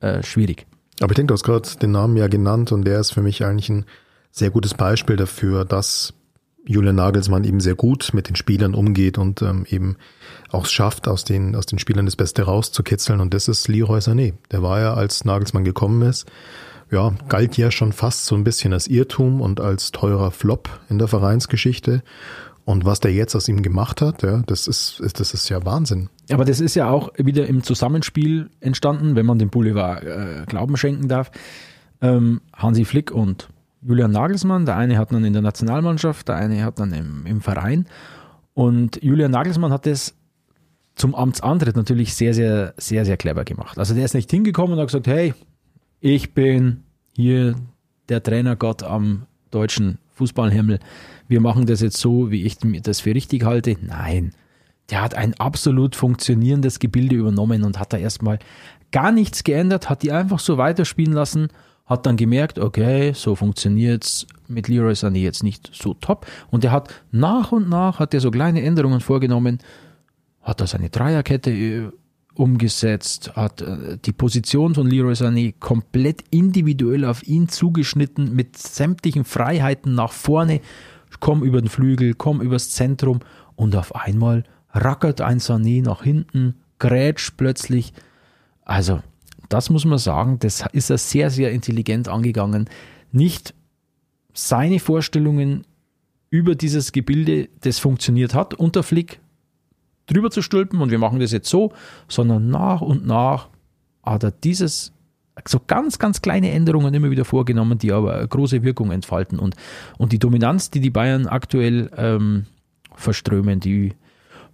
äh, schwierig. Aber ich denke, du hast gerade den Namen ja genannt und der ist für mich eigentlich ein sehr gutes Beispiel dafür, dass Julian Nagelsmann eben sehr gut mit den Spielern umgeht und ähm, eben auch schafft, aus den, aus den Spielern das Beste rauszukitzeln. Und das ist Leroy Sané. Der war ja, als Nagelsmann gekommen ist, ja, galt ja schon fast so ein bisschen als Irrtum und als teurer Flop in der Vereinsgeschichte. Und was der jetzt aus ihm gemacht hat, ja, das ist, das ist ja Wahnsinn. Aber das ist ja auch wieder im Zusammenspiel entstanden, wenn man dem Boulevard äh, Glauben schenken darf. Ähm, Hansi Flick und Julian Nagelsmann. Der eine hat dann in der Nationalmannschaft, der eine hat dann im, im Verein. Und Julian Nagelsmann hat das zum Amtsantritt natürlich sehr, sehr, sehr, sehr clever gemacht. Also der ist nicht hingekommen und hat gesagt, hey, ich bin hier der Trainergott am deutschen Fußballhimmel. Wir machen das jetzt so, wie ich das für richtig halte. Nein, der hat ein absolut funktionierendes Gebilde übernommen und hat da erstmal gar nichts geändert, hat die einfach so weiterspielen lassen hat dann gemerkt, okay, so funktioniert es mit Leroy Sané jetzt nicht so top. Und er hat nach und nach hat er so kleine Änderungen vorgenommen, hat da seine Dreierkette äh, umgesetzt, hat äh, die Position von Leroy Sané komplett individuell auf ihn zugeschnitten mit sämtlichen Freiheiten nach vorne. Komm über den Flügel, komm übers Zentrum und auf einmal rackert ein Sané nach hinten, grätscht plötzlich. Also das muss man sagen, das ist er sehr, sehr intelligent angegangen. Nicht seine Vorstellungen über dieses Gebilde, das funktioniert hat, unter Flick drüber zu stülpen und wir machen das jetzt so, sondern nach und nach hat er dieses so ganz, ganz kleine Änderungen immer wieder vorgenommen, die aber große Wirkung entfalten. Und, und die Dominanz, die die Bayern aktuell ähm, verströmen, die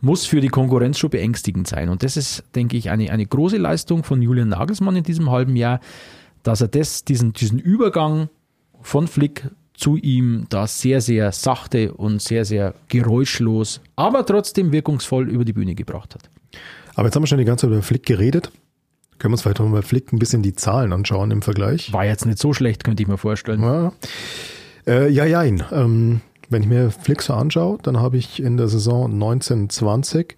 muss für die Konkurrenz schon beängstigend sein. Und das ist, denke ich, eine, eine große Leistung von Julian Nagelsmann in diesem halben Jahr, dass er das, diesen, diesen Übergang von Flick zu ihm da sehr, sehr sachte und sehr, sehr geräuschlos, aber trotzdem wirkungsvoll über die Bühne gebracht hat. Aber jetzt haben wir schon die ganze Zeit über Flick geredet. Können wir uns vielleicht auch mal Flick ein bisschen die Zahlen anschauen im Vergleich? War jetzt nicht so schlecht, könnte ich mir vorstellen. Ja, äh, ja, ja. Ähm, wenn ich mir Flick so anschaue, dann habe ich in der Saison 1920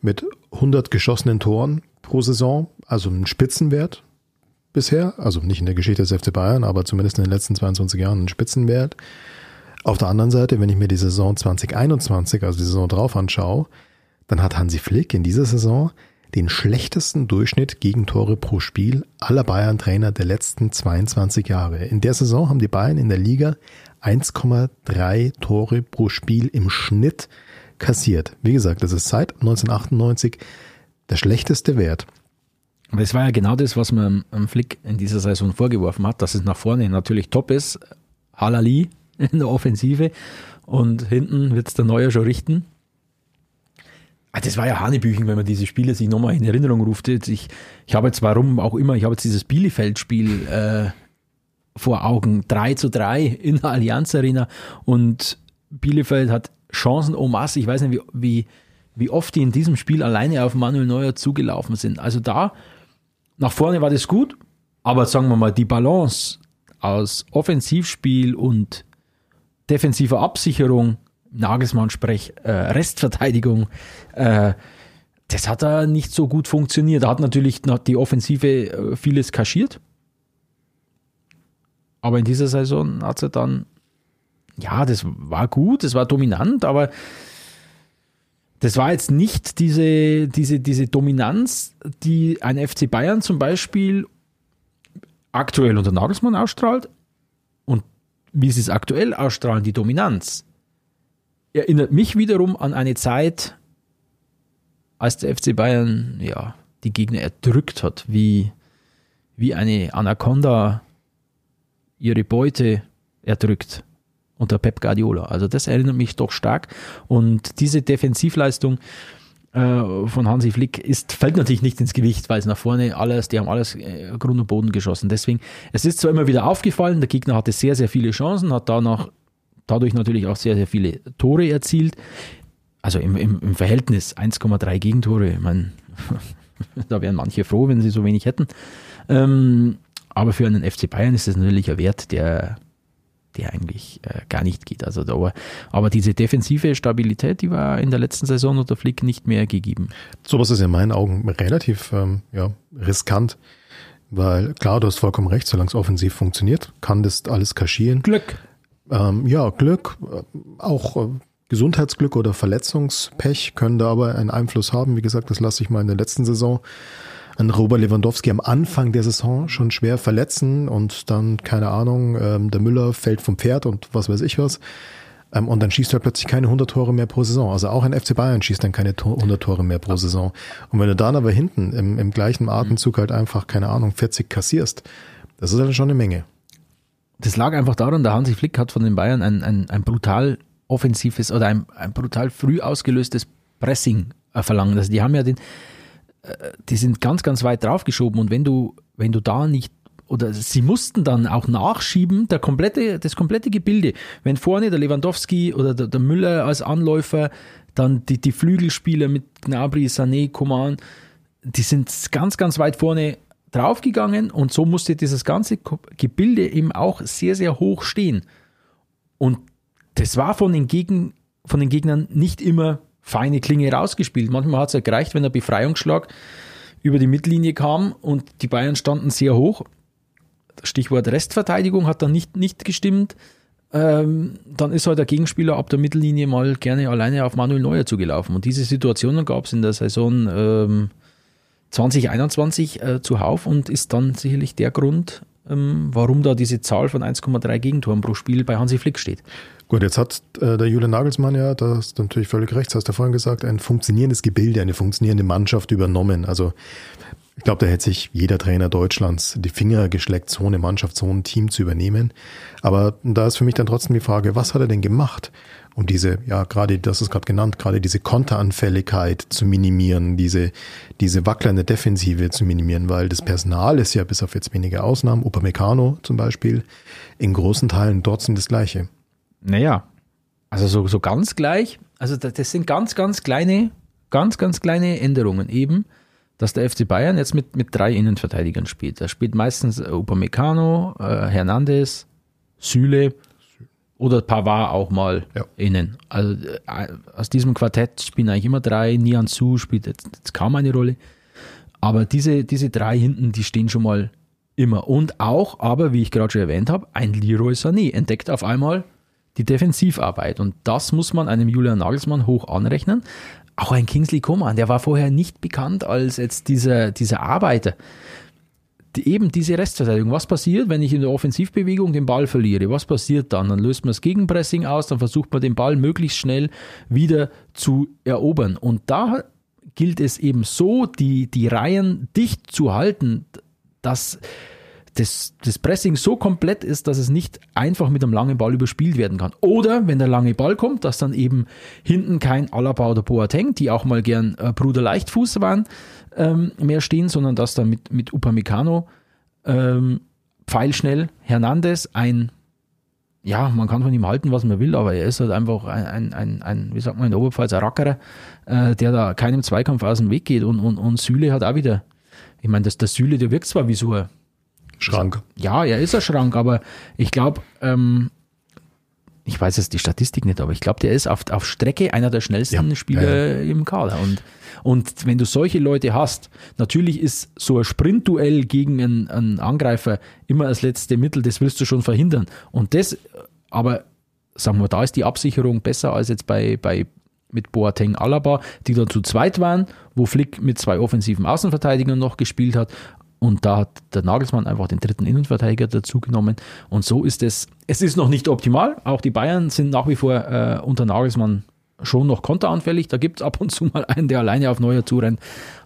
mit 100 geschossenen Toren pro Saison, also einen Spitzenwert, bisher, also nicht in der Geschichte des FC Bayern, aber zumindest in den letzten 22 Jahren einen Spitzenwert. Auf der anderen Seite, wenn ich mir die Saison 2021, also die Saison drauf anschaue, dann hat Hansi Flick in dieser Saison den schlechtesten Durchschnitt gegen Tore pro Spiel aller Bayern-Trainer der letzten 22 Jahre. In der Saison haben die Bayern in der Liga 1,3 Tore pro Spiel im Schnitt kassiert. Wie gesagt, das ist seit 1998 der schlechteste Wert. Aber es war ja genau das, was man am Flick in dieser Saison vorgeworfen hat, dass es nach vorne natürlich top ist. Halali in der Offensive und hinten wird es der Neuer schon richten. Ah, das war ja Hanebüchen, wenn man diese Spiele sich nochmal in Erinnerung ruft. Ich, ich habe jetzt, warum auch immer, ich habe jetzt dieses Bielefeld-Spiel äh, vor Augen. 3 zu 3 in der Allianz Arena und Bielefeld hat Chancen en masse. Ich weiß nicht, wie, wie, wie oft die in diesem Spiel alleine auf Manuel Neuer zugelaufen sind. Also da, nach vorne war das gut, aber sagen wir mal, die Balance aus Offensivspiel und defensiver Absicherung Nagelsmann-Sprech, äh, Restverteidigung, äh, das hat da nicht so gut funktioniert. Da hat natürlich die Offensive äh, vieles kaschiert. Aber in dieser Saison hat sie dann, ja, das war gut, das war dominant, aber das war jetzt nicht diese, diese, diese Dominanz, die ein FC Bayern zum Beispiel aktuell unter Nagelsmann ausstrahlt und wie sie es aktuell ausstrahlen, die Dominanz erinnert mich wiederum an eine Zeit, als der FC Bayern ja, die Gegner erdrückt hat, wie, wie eine Anaconda ihre Beute erdrückt unter Pep Guardiola. Also das erinnert mich doch stark. Und diese Defensivleistung äh, von Hansi Flick ist, fällt natürlich nicht ins Gewicht, weil es nach vorne alles, die haben alles äh, Grund und Boden geschossen. Deswegen, es ist zwar immer wieder aufgefallen, der Gegner hatte sehr, sehr viele Chancen, hat danach dadurch natürlich auch sehr, sehr viele Tore erzielt. Also im, im, im Verhältnis 1,3 Gegentore. Ich meine, [LAUGHS] da wären manche froh, wenn sie so wenig hätten. Ähm, aber für einen FC Bayern ist das natürlich ein Wert, der, der eigentlich äh, gar nicht geht. Also da, aber diese defensive Stabilität, die war in der letzten Saison unter Flick nicht mehr gegeben. Sowas ist in meinen Augen relativ ähm, ja, riskant, weil klar, du hast vollkommen recht, solange es offensiv funktioniert, kann das alles kaschieren. Glück. Ähm, ja, Glück, äh, auch äh, Gesundheitsglück oder Verletzungspech können da aber einen Einfluss haben. Wie gesagt, das lasse ich mal in der letzten Saison an Robert Lewandowski am Anfang der Saison schon schwer verletzen und dann, keine Ahnung, ähm, der Müller fällt vom Pferd und was weiß ich was. Ähm, und dann schießt er plötzlich keine 100 Tore mehr pro Saison. Also auch ein FC Bayern schießt dann keine 100 Tore mehr pro Saison. Und wenn du dann aber hinten im, im gleichen Atemzug halt einfach, keine Ahnung, 40 kassierst, das ist halt schon eine Menge das lag einfach daran, der Hansi Flick hat von den Bayern ein, ein, ein brutal offensives oder ein, ein brutal früh ausgelöstes Pressing äh, verlangt. Also die haben ja den, äh, die sind ganz, ganz weit draufgeschoben und wenn du, wenn du da nicht oder sie mussten dann auch nachschieben, der komplette, das komplette Gebilde. Wenn vorne der Lewandowski oder der, der Müller als Anläufer, dann die, die Flügelspieler mit Gnabry, Sané, Coman, die sind ganz, ganz weit vorne draufgegangen und so musste dieses ganze Gebilde eben auch sehr, sehr hoch stehen. Und das war von den, Gegen, von den Gegnern nicht immer feine Klinge rausgespielt. Manchmal hat es ja gereicht, wenn der Befreiungsschlag über die Mittellinie kam und die Bayern standen sehr hoch. Stichwort Restverteidigung hat dann nicht, nicht gestimmt. Ähm, dann ist halt der Gegenspieler ab der Mittellinie mal gerne alleine auf Manuel Neuer zugelaufen. Und diese Situationen gab es in der Saison ähm, 2021 äh, zuhauf und ist dann sicherlich der Grund, ähm, warum da diese Zahl von 1,3 Gegentoren pro Spiel bei Hansi Flick steht. Gut, jetzt hat äh, der Julian Nagelsmann ja, da hast du natürlich völlig recht, das hast du vorhin gesagt, ein funktionierendes Gebilde, eine funktionierende Mannschaft übernommen. Also ich glaube, da hätte sich jeder Trainer Deutschlands die Finger geschleckt, so eine Mannschaft, so ein Team zu übernehmen. Aber da ist für mich dann trotzdem die Frage, was hat er denn gemacht? um diese, ja, gerade, das ist gerade genannt, gerade diese Konteranfälligkeit zu minimieren, diese, diese wackelnde Defensive zu minimieren, weil das Personal ist ja bis auf jetzt wenige Ausnahmen, Upamecano zum Beispiel, in großen Teilen sind das Gleiche. Naja, also so, so ganz gleich, also das, das sind ganz, ganz kleine, ganz, ganz kleine Änderungen eben, dass der FC Bayern jetzt mit, mit drei Innenverteidigern spielt. Da spielt meistens Upamecano, äh, Hernandez, Süle oder Pavard auch mal ja. innen. Also äh, aus diesem Quartett spielen eigentlich immer drei. Nian Su spielt jetzt, jetzt, kaum eine Rolle. Aber diese, diese drei hinten, die stehen schon mal immer. Und auch, aber wie ich gerade schon erwähnt habe, ein Leroy Sané entdeckt auf einmal die Defensivarbeit. Und das muss man einem Julian Nagelsmann hoch anrechnen. Auch ein Kingsley Coman, der war vorher nicht bekannt als jetzt dieser, dieser Arbeiter. Die, eben diese Restverteidigung. Was passiert, wenn ich in der Offensivbewegung den Ball verliere? Was passiert dann? Dann löst man das Gegenpressing aus, dann versucht man den Ball möglichst schnell wieder zu erobern. Und da gilt es eben so, die, die Reihen dicht zu halten, dass das, das Pressing so komplett ist, dass es nicht einfach mit einem langen Ball überspielt werden kann. Oder wenn der lange Ball kommt, dass dann eben hinten kein Alaba oder Boateng, die auch mal gern äh, Bruder Leichtfuß waren, ähm, mehr stehen, sondern dass dann mit, mit Upamecano ähm, pfeilschnell Hernandez ein ja, man kann von ihm halten, was man will, aber er ist halt einfach ein, ein, ein, ein wie sagt man in der Oberpfalz, ein Rackerer, äh, der da keinem Zweikampf aus dem Weg geht und, und, und Süle hat auch wieder, ich meine, das, der Süle, der wirkt zwar wie so ein Schrank. Ja, er ist ein Schrank, aber ich glaube, ähm, ich weiß jetzt die Statistik nicht, aber ich glaube, der ist auf, auf Strecke einer der schnellsten Ja, Spieler ja, im Kader. Und, und wenn du solche Leute hast, natürlich ist so ein Sprintduell gegen einen, einen Angreifer immer das letzte Mittel, das willst du schon verhindern. Und das, aber sagen wir, da ist die Absicherung besser als jetzt bei, bei mit Boateng Alaba, die dann zu zweit waren, wo Flick mit zwei offensiven Außenverteidigern noch gespielt hat. Und da hat der Nagelsmann einfach den dritten Innenverteidiger dazu genommen. Und so ist es. Es ist noch nicht optimal. Auch die Bayern sind nach wie vor äh, unter Nagelsmann schon noch konteranfällig. Da gibt es ab und zu mal einen, der alleine auf Neuer zurennt.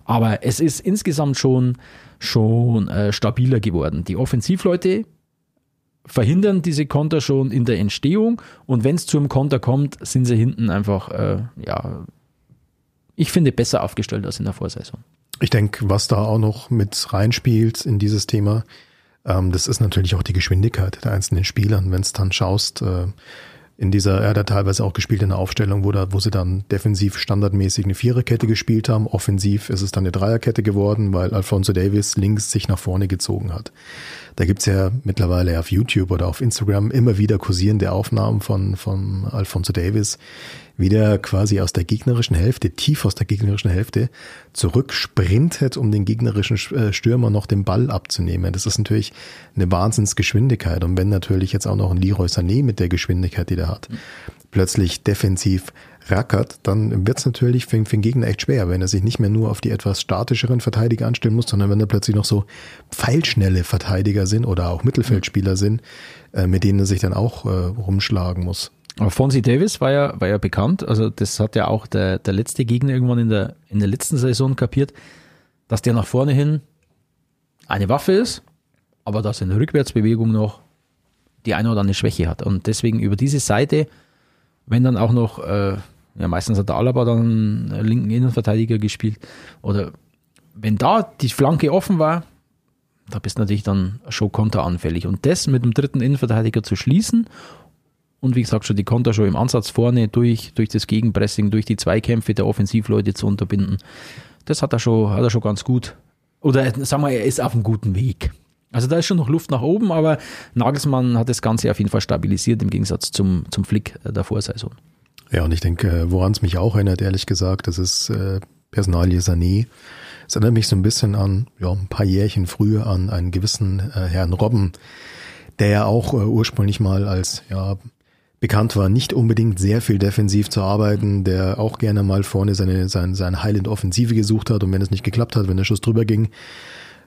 Aber es ist insgesamt schon, schon äh, stabiler geworden. Die Offensivleute verhindern diese Konter schon in der Entstehung. Und wenn es zum Konter kommt, sind sie hinten einfach, äh, ja, ich finde, besser aufgestellt als in der Vorsaison. Ich denke, was da auch noch mit reinspielt in dieses Thema, ähm, das ist natürlich auch die Geschwindigkeit der einzelnen Spieler. Wenn es dann schaust, äh, in dieser, er hat ja teilweise auch gespielt in der Aufstellung, wo, da, wo sie dann defensiv standardmäßig eine Viererkette gespielt haben. Offensiv ist es dann eine Dreierkette geworden, weil Alfonso Davis links sich nach vorne gezogen hat. Da gibt's ja mittlerweile auf YouTube oder auf Instagram immer wieder kursierende Aufnahmen von, von Alfonso Davis, wie der quasi aus der gegnerischen Hälfte, tief aus der gegnerischen Hälfte, zurücksprintet, um den gegnerischen äh, Stürmer noch den Ball abzunehmen. Das ist natürlich eine Wahnsinnsgeschwindigkeit. Und wenn natürlich jetzt auch noch ein Leroy Sané mit der Geschwindigkeit, die der hat, plötzlich defensiv rackert, dann wird's natürlich für, für den Gegner echt schwer, wenn er sich nicht mehr nur auf die etwas statischeren Verteidiger anstellen muss, sondern wenn da plötzlich noch so pfeilschnelle Verteidiger sind oder auch Mittelfeldspieler sind, äh, mit denen er sich dann auch äh, rumschlagen muss. Aber Fonzie Davis war ja, war ja bekannt, also das hat ja auch der, der letzte Gegner irgendwann in der, in der letzten Saison kapiert, dass der nach vorne hin eine Waffe ist, aber dass in der Rückwärtsbewegung noch die eine oder andere Schwäche hat. Und deswegen über diese Seite, wenn dann auch noch, äh, ja meistens hat der Alaba dann einen linken Innenverteidiger gespielt, oder wenn da die Flanke offen war, da bist du natürlich dann schon konteranfällig. Und das mit dem dritten Innenverteidiger zu schließen und wie gesagt schon die Konter schon im Ansatz vorne durch, durch das Gegenpressing, durch die Zweikämpfe der Offensivleute zu unterbinden. Das hat er schon, hat er schon ganz gut. Oder sagen wir, er ist auf einem guten Weg. Also da ist schon noch Luft nach oben, aber Nagelsmann hat das Ganze auf jeden Fall stabilisiert im Gegensatz zum, zum Flick der Vorsaison. Ja, und ich denke, woran es mich auch erinnert, ehrlich gesagt, das ist äh, Personalie Sané. Es erinnert mich so ein bisschen an, ja, ein paar Jährchen früher an einen gewissen äh, Herrn Robben, der ja auch äh, ursprünglich mal als, ja, bekannt war, nicht unbedingt sehr viel defensiv zu arbeiten, der auch gerne mal vorne seine, seine, seine Highland-Offensive gesucht hat und wenn es nicht geklappt hat, wenn der Schuss drüber ging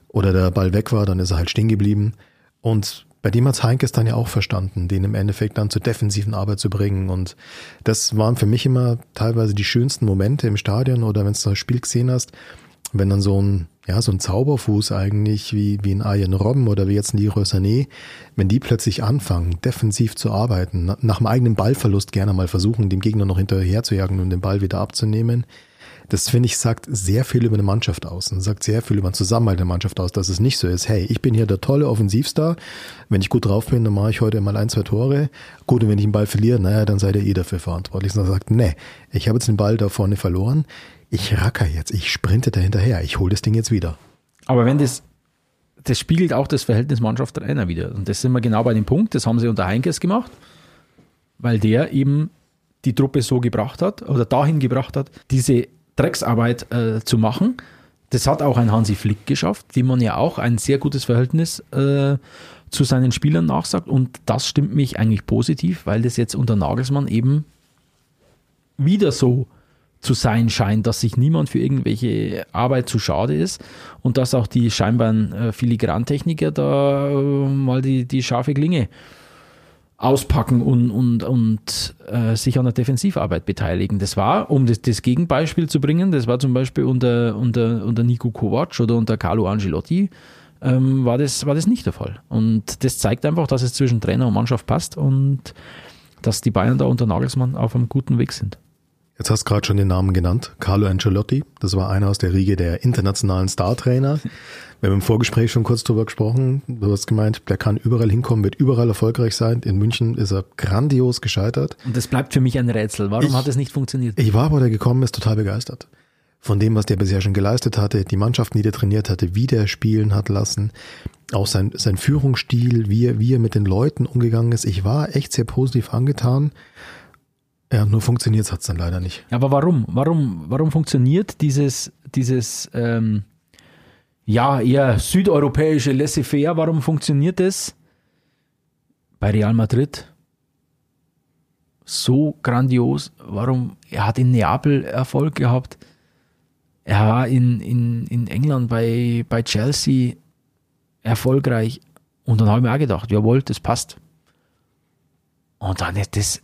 oder der Ball weg war, dann ist er halt stehen geblieben. Und bei dem hat's Heinkes dann ja auch verstanden, den im Endeffekt dann zur defensiven Arbeit zu bringen. Und das waren für mich immer teilweise die schönsten Momente im Stadion oder wenn du das Spiel gesehen hast, wenn dann so ein, ja, so ein Zauberfuß eigentlich wie, wie ein Arjen Robben oder wie jetzt ein Leroy Sané, wenn die plötzlich anfangen, defensiv zu arbeiten, nach dem eigenen Ballverlust gerne mal versuchen, dem Gegner noch hinterher zu jagen und den Ball wieder abzunehmen, das finde ich sagt sehr viel über eine Mannschaft aus und sagt sehr viel über den Zusammenhalt der Mannschaft aus, dass es nicht so ist, hey, ich bin hier der tolle Offensivstar, wenn ich gut drauf bin, dann mache ich heute mal ein, zwei Tore, gut, und wenn ich einen Ball verliere, naja, dann seid ihr eh dafür verantwortlich. Dann sagt, nee, ich habe jetzt den Ball da vorne verloren, ich racker jetzt, ich sprinte da hinterher, ich hole das Ding jetzt wieder. Aber wenn das, das spiegelt auch das Verhältnis Mannschaft-Trainer wieder. Und das sind wir genau bei dem Punkt, das haben sie unter Heinkes gemacht, weil der eben die Truppe so gebracht hat oder dahin gebracht hat, diese Drecksarbeit äh, zu machen, Das hat auch ein Hansi Flick geschafft, dem man ja auch ein sehr gutes Verhältnis äh, zu seinen Spielern nachsagt. Und das stimmt mich eigentlich positiv, weil das jetzt unter Nagelsmann eben wieder so zu sein scheint, dass sich niemand für irgendwelche Arbeit zu schade ist und dass auch die scheinbaren äh, Filigrantechniker da äh, mal die, die scharfe Klinge auspacken und, und, und äh, sich an der Defensivarbeit beteiligen. Das war, um das, das, Gegenbeispiel zu bringen, das war zum Beispiel unter, unter, unter Nico Kovac oder unter Carlo Angelotti, ähm, war, das, war das nicht der Fall. Und das zeigt einfach, dass es zwischen Trainer und Mannschaft passt und dass die Bayern da unter Nagelsmann auf einem guten Weg sind. Jetzt hast du gerade schon den Namen genannt, Carlo Ancelotti. Das war einer aus der Riege der internationalen Startrainer. Wir haben im Vorgespräch schon kurz drüber gesprochen. Du hast gemeint, der kann überall hinkommen, wird überall erfolgreich sein. In München ist er grandios gescheitert. Und das bleibt für mich ein Rätsel. Warum ich, hat es nicht funktioniert? Ich war, wo der gekommen ist, total begeistert. Von dem, was der bisher schon geleistet hatte, die Mannschaften, die der trainiert hatte, wie der spielen hat lassen, auch sein, sein Führungsstil, wie er, wie er mit den Leuten umgegangen ist. Ich war echt sehr positiv angetan. Ja, nur funktioniert hat es dann leider nicht. Aber warum? Warum, warum funktioniert dieses, dieses ähm, ja, eher südeuropäische Laissez-faire, warum funktioniert das bei Real Madrid so grandios? Warum? Er hat in Neapel Erfolg gehabt. Er war in, in, in England bei, bei Chelsea erfolgreich. Und dann habe ich mir auch gedacht, jawohl, das passt. Und dann ist das,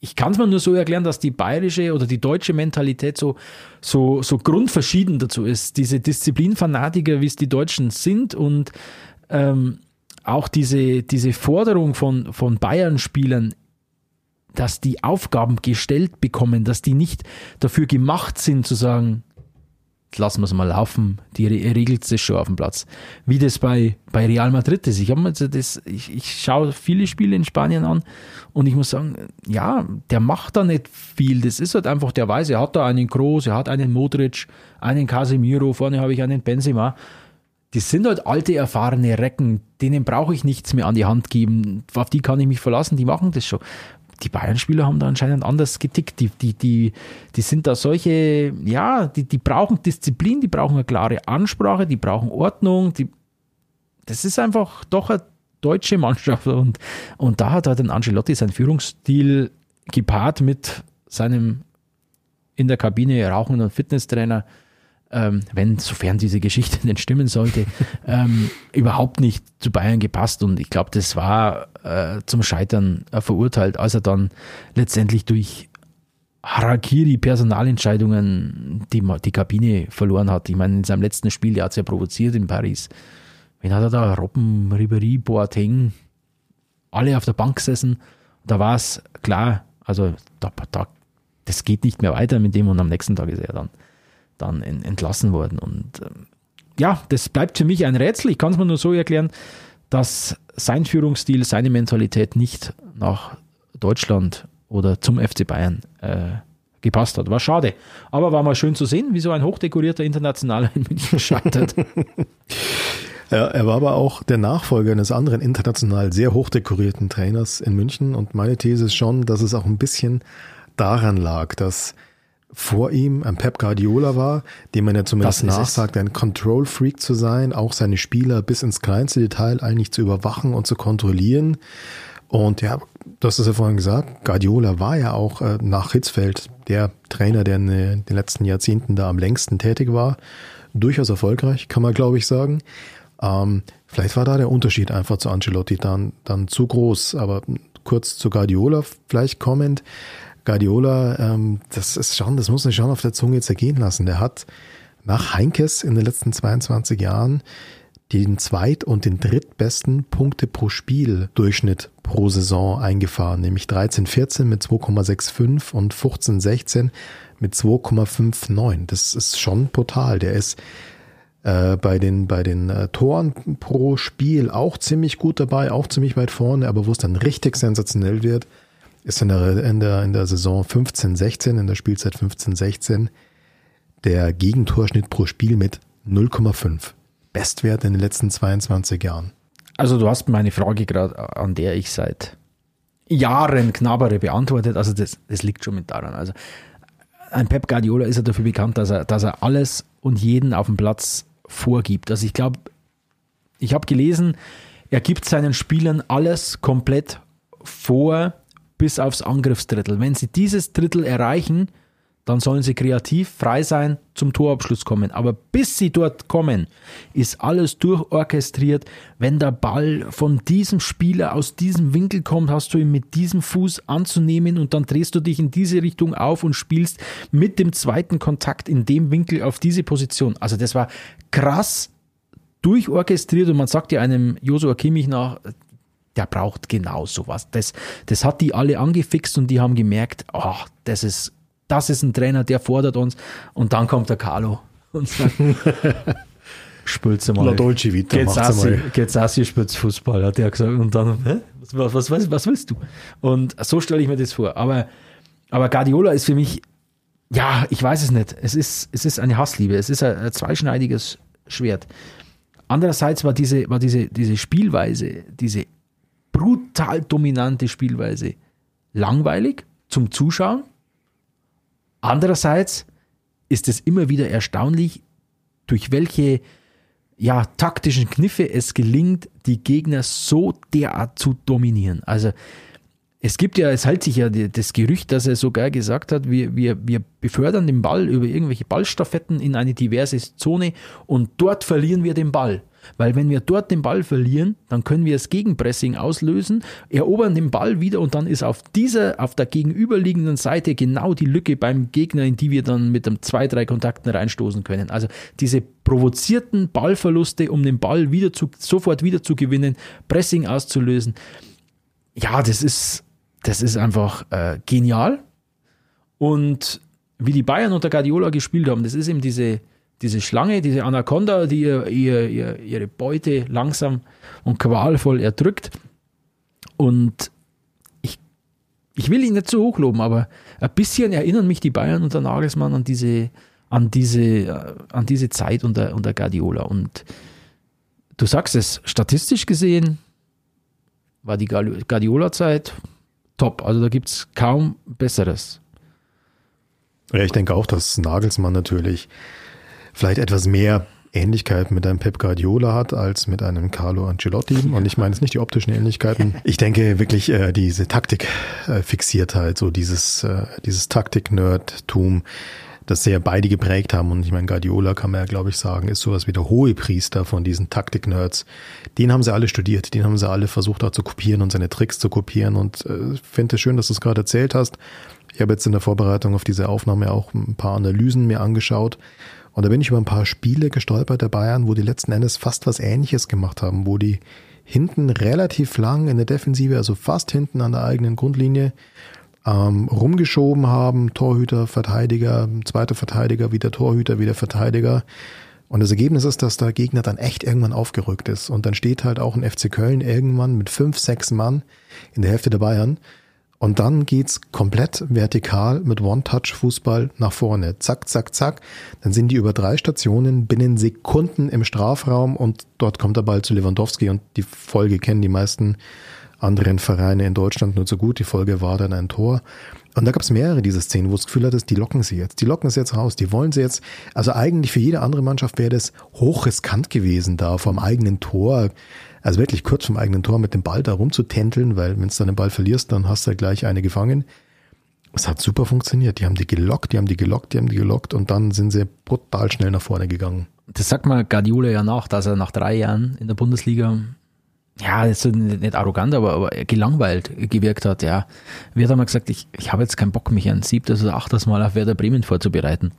ich kann es mir nur so erklären, dass die bayerische oder die deutsche Mentalität so, so, so grundverschieden dazu ist. Diese Disziplinfanatiker, wie es die Deutschen sind und ähm, auch diese, diese Forderung von, von Bayern-Spielern, dass die Aufgaben gestellt bekommen, dass die nicht dafür gemacht sind zu sagen, lassen wir es mal laufen, die regelt es schon auf dem Platz. Wie das bei, bei Real Madrid ist. Ich, das, ich, ich schaue viele Spiele in Spanien an und ich muss sagen, ja, der macht da nicht viel. Das ist halt einfach, der weiß, er hat da einen Groß, er hat einen Modric, einen Casemiro, vorne habe ich einen Benzema. Das sind halt alte, erfahrene Recken, denen brauche ich nichts mehr an die Hand geben. Auf die kann ich mich verlassen, die machen das schon die Bayern-Spieler haben da anscheinend anders getickt. Die, die, die, die sind da solche, ja, die, die brauchen Disziplin, die brauchen eine klare Ansprache, die brauchen Ordnung. Die, das ist einfach doch eine deutsche Mannschaft. Und, und da hat halt ein Angelotti seinen Führungsstil gepaart mit seinem in der Kabine rauchenden Fitnesstrainer ähm, wenn, sofern diese Geschichte [LAUGHS] denn stimmen sollte, ähm, überhaupt nicht zu Bayern gepasst. Und ich glaube, das war äh, zum Scheitern äh, verurteilt, als er dann letztendlich durch Harakiri Personalentscheidungen die, die Kabine verloren hat. Ich meine, in seinem letzten Spiel, der hat es ja provoziert in Paris. Wen hat er da? Robben, Ribéry, Boateng, alle auf der Bank gesessen. Da war es klar, also da, da, das geht nicht mehr weiter mit dem und am nächsten Tag ist er dann dann entlassen worden. Und ähm, ja, das bleibt für mich ein Rätsel. Ich kann es mir nur so erklären, dass sein Führungsstil, seine Mentalität nicht nach Deutschland oder zum FC Bayern äh, gepasst hat. War schade. Aber war mal schön zu sehen, wie so ein hochdekorierter Internationaler in München [LAUGHS] scheitert. Ja, er war aber auch der Nachfolger eines anderen international sehr hochdekorierten Trainers in München. Und meine These ist schon, dass es auch ein bisschen daran lag, dass vor ihm ein Pep Guardiola war, dem man ja zumindest nachsagt, ein Control-Freak zu sein, auch seine Spieler bis ins kleinste Detail eigentlich zu überwachen und zu kontrollieren. Und ja, hast es ja vorhin gesagt, Guardiola war ja auch äh, nach Hitzfeld der Trainer, der in den letzten Jahrzehnten da am längsten tätig war. Durchaus erfolgreich, kann man glaube ich sagen. Ähm, vielleicht war da der Unterschied einfach zu Ancelotti dann, dann zu groß, aber kurz zu Guardiola vielleicht kommend. Guardiola, ähm, das ist schon, das muss man schon auf der Zunge zergehen lassen. Der hat nach Heinkes in den letzten 22 Jahren den zweit- und den drittbesten Punkte pro Spiel Durchschnitt pro Saison eingefahren, nämlich 13-14 mit 2,65 und 15-16 mit 2,59. Das ist schon brutal. Der ist äh, bei den, bei den äh, Toren pro Spiel auch ziemlich gut dabei, auch ziemlich weit vorne, aber wo es dann richtig sensationell wird, ist in der, in der, in der Saison 15, 16, in der Spielzeit 15, 16, der Gegentorschnitt pro Spiel mit 0,5. Bestwert in den letzten 22 Jahren. Also du hast meine Frage gerade, an der ich seit Jahren knabbere, beantwortet. Also das, das liegt schon mit daran. Also ein Pep Guardiola ist ja dafür bekannt, dass er, dass er alles und jeden auf dem Platz vorgibt. Also ich glaube, ich habe gelesen, er gibt seinen Spielern alles komplett vor bis aufs Angriffsdrittel. Wenn sie dieses Drittel erreichen, dann sollen sie kreativ frei sein, zum Torabschluss kommen. Aber bis sie dort kommen, ist alles durchorchestriert. Wenn der Ball von diesem Spieler aus diesem Winkel kommt, hast du ihn mit diesem Fuß anzunehmen und dann drehst du dich in diese Richtung auf und spielst mit dem zweiten Kontakt in dem Winkel auf diese Position. Also das war krass durchorchestriert und man sagt ja einem Josua Kimmich nach, der braucht genau sowas. Das, das hat die alle angefixt und die haben gemerkt, oh, das ist das ist ein Trainer, der fordert uns. Und dann kommt der Carlo und sagt, [LAUGHS] spült's mal. La Dolce Vita, Gezassi spült's Fußball, hat er gesagt. Und dann, hä? Was, was, was, was willst du? Und so stelle ich mir das vor. Aber, aber Guardiola ist für mich, ja, ich weiß es nicht. Es ist, es ist eine Hassliebe. Es ist ein, ein zweischneidiges Schwert. Andererseits war diese, war diese, diese Spielweise, diese brutal dominante Spielweise langweilig zum Zuschauen. Andererseits ist es immer wieder erstaunlich, durch welche ja, taktischen Kniffe es gelingt, die Gegner so derart zu dominieren. Also es gibt ja, es hält sich ja das Gerücht, dass er sogar gesagt hat, wir, wir, wir befördern den Ball über irgendwelche Ballstaffetten in eine diverse Zone und dort verlieren wir den Ball. Weil wenn wir dort den Ball verlieren, dann können wir das Gegenpressing auslösen, erobern den Ball wieder und dann ist auf dieser, auf der gegenüberliegenden Seite genau die Lücke beim Gegner, in die wir dann mit einem zwei, drei Kontakten reinstoßen können. Also diese provozierten Ballverluste, um den Ball wieder zu, sofort wieder zu gewinnen, Pressing auszulösen. Ja, das ist, das ist einfach äh, genial. Und wie die Bayern unter Guardiola gespielt haben, das ist eben diese, diese Schlange, diese Anaconda, die ihr, ihr, ihr, ihre Beute langsam und qualvoll erdrückt. Und ich, ich will ihn nicht zu hoch loben, aber ein bisschen erinnern mich die Bayern unter Nagelsmann an diese, an diese, an diese Zeit unter, unter Guardiola. Und du sagst es, statistisch gesehen war die Guardiola-Zeit top. Also da gibt es kaum Besseres. Ja, ich denke auch, dass Nagelsmann natürlich vielleicht etwas mehr Ähnlichkeit mit einem Pep Guardiola hat als mit einem Carlo Ancelotti. Und ich meine jetzt nicht die optischen Ähnlichkeiten. [LAUGHS] Ich denke wirklich äh, diese Taktikfixiertheit, so dieses, äh, dieses Taktik-Nerdtum, das sehr beide geprägt haben. Und ich meine, Guardiola kann man ja, glaube ich, sagen, ist sowas wie der hohe Priester von diesen Taktik-Nerds. Den haben sie alle studiert, den haben sie alle versucht auch zu kopieren und seine Tricks zu kopieren. Und äh, finde es schön, dass du es gerade erzählt hast. Ich habe jetzt in der Vorbereitung auf diese Aufnahme auch ein paar Analysen mir angeschaut. Und da bin ich über ein paar Spiele gestolpert der Bayern, wo die letzten Endes fast was Ähnliches gemacht haben, wo die hinten relativ lang in der Defensive, also fast hinten an der eigenen Grundlinie, ähm, rumgeschoben haben. Torhüter, Verteidiger, zweiter Verteidiger, wieder Torhüter, wieder Verteidiger. Und das Ergebnis ist, dass der Gegner dann echt irgendwann aufgerückt ist. Und dann steht halt auch ein FC Köln irgendwann mit fünf, sechs Mann in der Hälfte der Bayern und dann geht's komplett vertikal mit One-Touch-Fußball nach vorne. Zack, zack, zack. Dann sind die über drei Stationen binnen Sekunden im Strafraum und dort kommt der Ball zu Lewandowski und die Folge kennen die meisten anderen Vereine in Deutschland nur so gut. Die Folge war dann ein Tor. Und da gab es mehrere dieser Szenen, wo es das Gefühl hattest, die locken sie jetzt. Die locken es jetzt raus. Die wollen sie jetzt. Also eigentlich für jede andere Mannschaft wäre das hochriskant gewesen, da vom eigenen Tor also wirklich kurz vom eigenen Tor mit dem Ball da rumzutänteln, weil wenn du dann den Ball verlierst, dann hast du gleich eine gefangen. Es hat super funktioniert. Die haben die gelockt, die haben die gelockt, die haben die gelockt und dann sind sie brutal schnell nach vorne gegangen. Das sagt mal Guardiola ja nach, dass er nach drei Jahren in der Bundesliga ja, jetzt nicht arrogant, aber, aber gelangweilt gewirkt hat, ja. Wir haben mal gesagt, ich, ich habe jetzt keinen Bock, mich ein siebtes oder achtes Mal auf Werder Bremen vorzubereiten.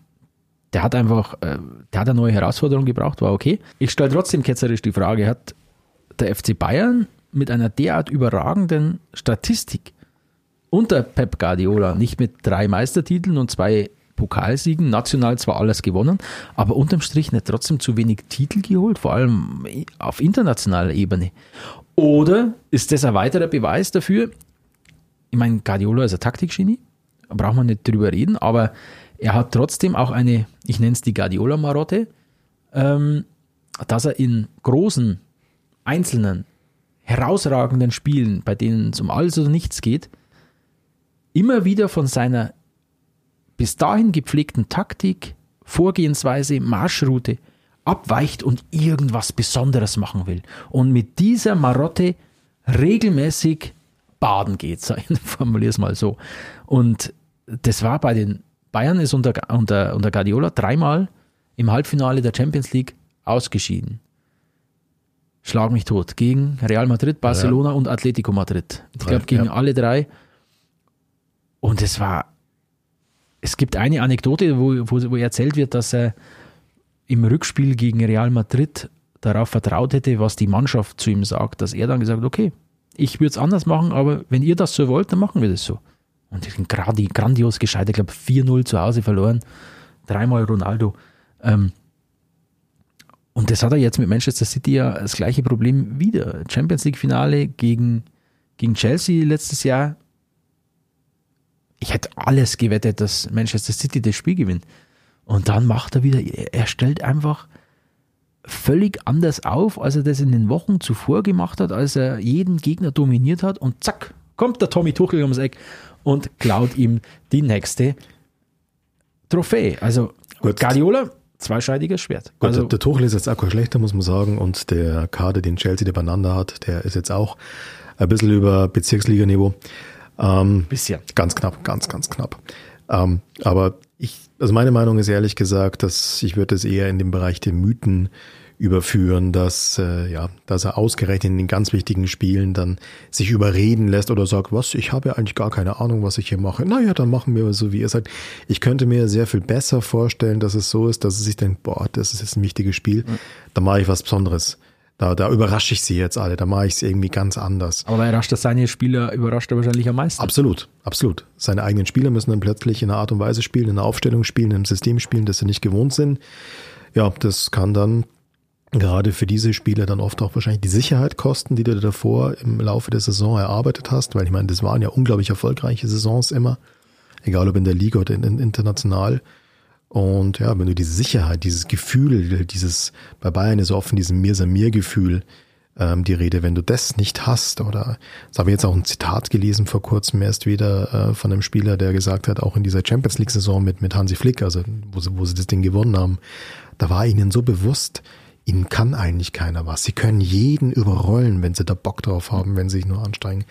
Der hat einfach, äh, der hat eine neue Herausforderung gebraucht, war okay. Ich stelle trotzdem ketzerisch die Frage, hat der FC Bayern mit einer derart überragenden Statistik unter Pep Guardiola, nicht mit drei Meistertiteln und zwei Pokalsiegen, national zwar alles gewonnen, aber unterm Strich nicht trotzdem zu wenig Titel geholt, vor allem auf internationaler Ebene. Oder ist das ein weiterer Beweis dafür? Ich meine, Guardiola ist ein Taktikgenie, da braucht man nicht drüber reden, aber er hat trotzdem auch eine, ich nenne es die Guardiola-Marotte, ähm, dass er in großen einzelnen herausragenden Spielen, bei denen es um alles oder nichts geht, immer wieder von seiner bis dahin gepflegten Taktik, Vorgehensweise, Marschroute abweicht und irgendwas Besonderes machen will. Und mit dieser Marotte regelmäßig baden geht, [LAUGHS] formuliere es mal so. Und das war bei den Bayern ist unter, unter, unter Guardiola dreimal im Halbfinale der Champions League ausgeschieden. Schlag mich tot. Gegen Real Madrid, Barcelona ja. und Atletico Madrid. Ich glaube, gegen ja. alle drei. Und es war. Es gibt eine Anekdote, wo, wo, wo erzählt wird, dass er im Rückspiel gegen Real Madrid darauf vertraut hätte, was die Mannschaft zu ihm sagt, dass er dann gesagt okay, ich würde es anders machen, aber wenn ihr das so wollt, dann machen wir das so. Und ich bin gerade grandios gescheitert, ich glaube 4-0 zu Hause verloren, dreimal Ronaldo. Ähm, und das hat er jetzt mit Manchester City ja das gleiche Problem wieder. Champions League Finale gegen, gegen Chelsea letztes Jahr. Ich hätte alles gewettet, dass Manchester City das Spiel gewinnt. Und dann macht er wieder, er stellt einfach völlig anders auf, als er das in den Wochen zuvor gemacht hat, als er jeden Gegner dominiert hat und zack, kommt der Tommy Tuchel ums Eck und klaut ihm die nächste Trophäe. Also Gut. Guardiola zweischneidiges Schwert. Gut, also, der Tuchel ist jetzt auch kein schlechter, muss man sagen. Und der Kader, den Chelsea der hat, der ist jetzt auch ein bisschen über Bezirksliganiveau. Ähm, bisschen. Ganz knapp, ganz, ganz knapp. Ähm, aber ich, also meine Meinung ist ehrlich gesagt, dass ich würde es eher in den Bereich der Mythen überführen, dass, äh, ja, dass er ausgerechnet in den ganz wichtigen Spielen dann sich überreden lässt oder sagt, was, ich habe ja eigentlich gar keine Ahnung, was ich hier mache. Naja, dann machen wir so, wie ihr sagt. Ich könnte mir sehr viel besser vorstellen, dass es so ist, dass es sich denkt, boah, das ist jetzt ein wichtiges Spiel, mhm. da mache ich was Besonderes. Da, da überrasche ich sie jetzt alle, da mache ich es irgendwie ganz anders. Aber überrascht das seine Spieler, überrascht er wahrscheinlich am meisten. Absolut, absolut. Seine eigenen Spieler müssen dann plötzlich in einer Art und Weise spielen, in einer Aufstellung spielen, in einem System spielen, das sie nicht gewohnt sind. Ja, das kann dann gerade für diese Spieler dann oft auch wahrscheinlich die Sicherheit kosten, die du davor im Laufe der Saison erarbeitet hast, weil ich meine, das waren ja unglaublich erfolgreiche Saisons immer, egal ob in der Liga oder in, in, international. Und ja, wenn du diese Sicherheit, dieses Gefühl, dieses, bei Bayern ist oft in diesem Mir-Samir-Gefühl ähm, die Rede, wenn du das nicht hast, oder das habe ich jetzt auch ein Zitat gelesen vor kurzem erst wieder äh, von einem Spieler, der gesagt hat, auch in dieser Champions League-Saison mit, mit Hansi Flick, also wo sie, wo sie das Ding gewonnen haben, da war ihnen so bewusst, ihnen kann eigentlich keiner was. Sie können jeden überrollen, wenn sie da Bock drauf haben, wenn sie sich nur anstrengen.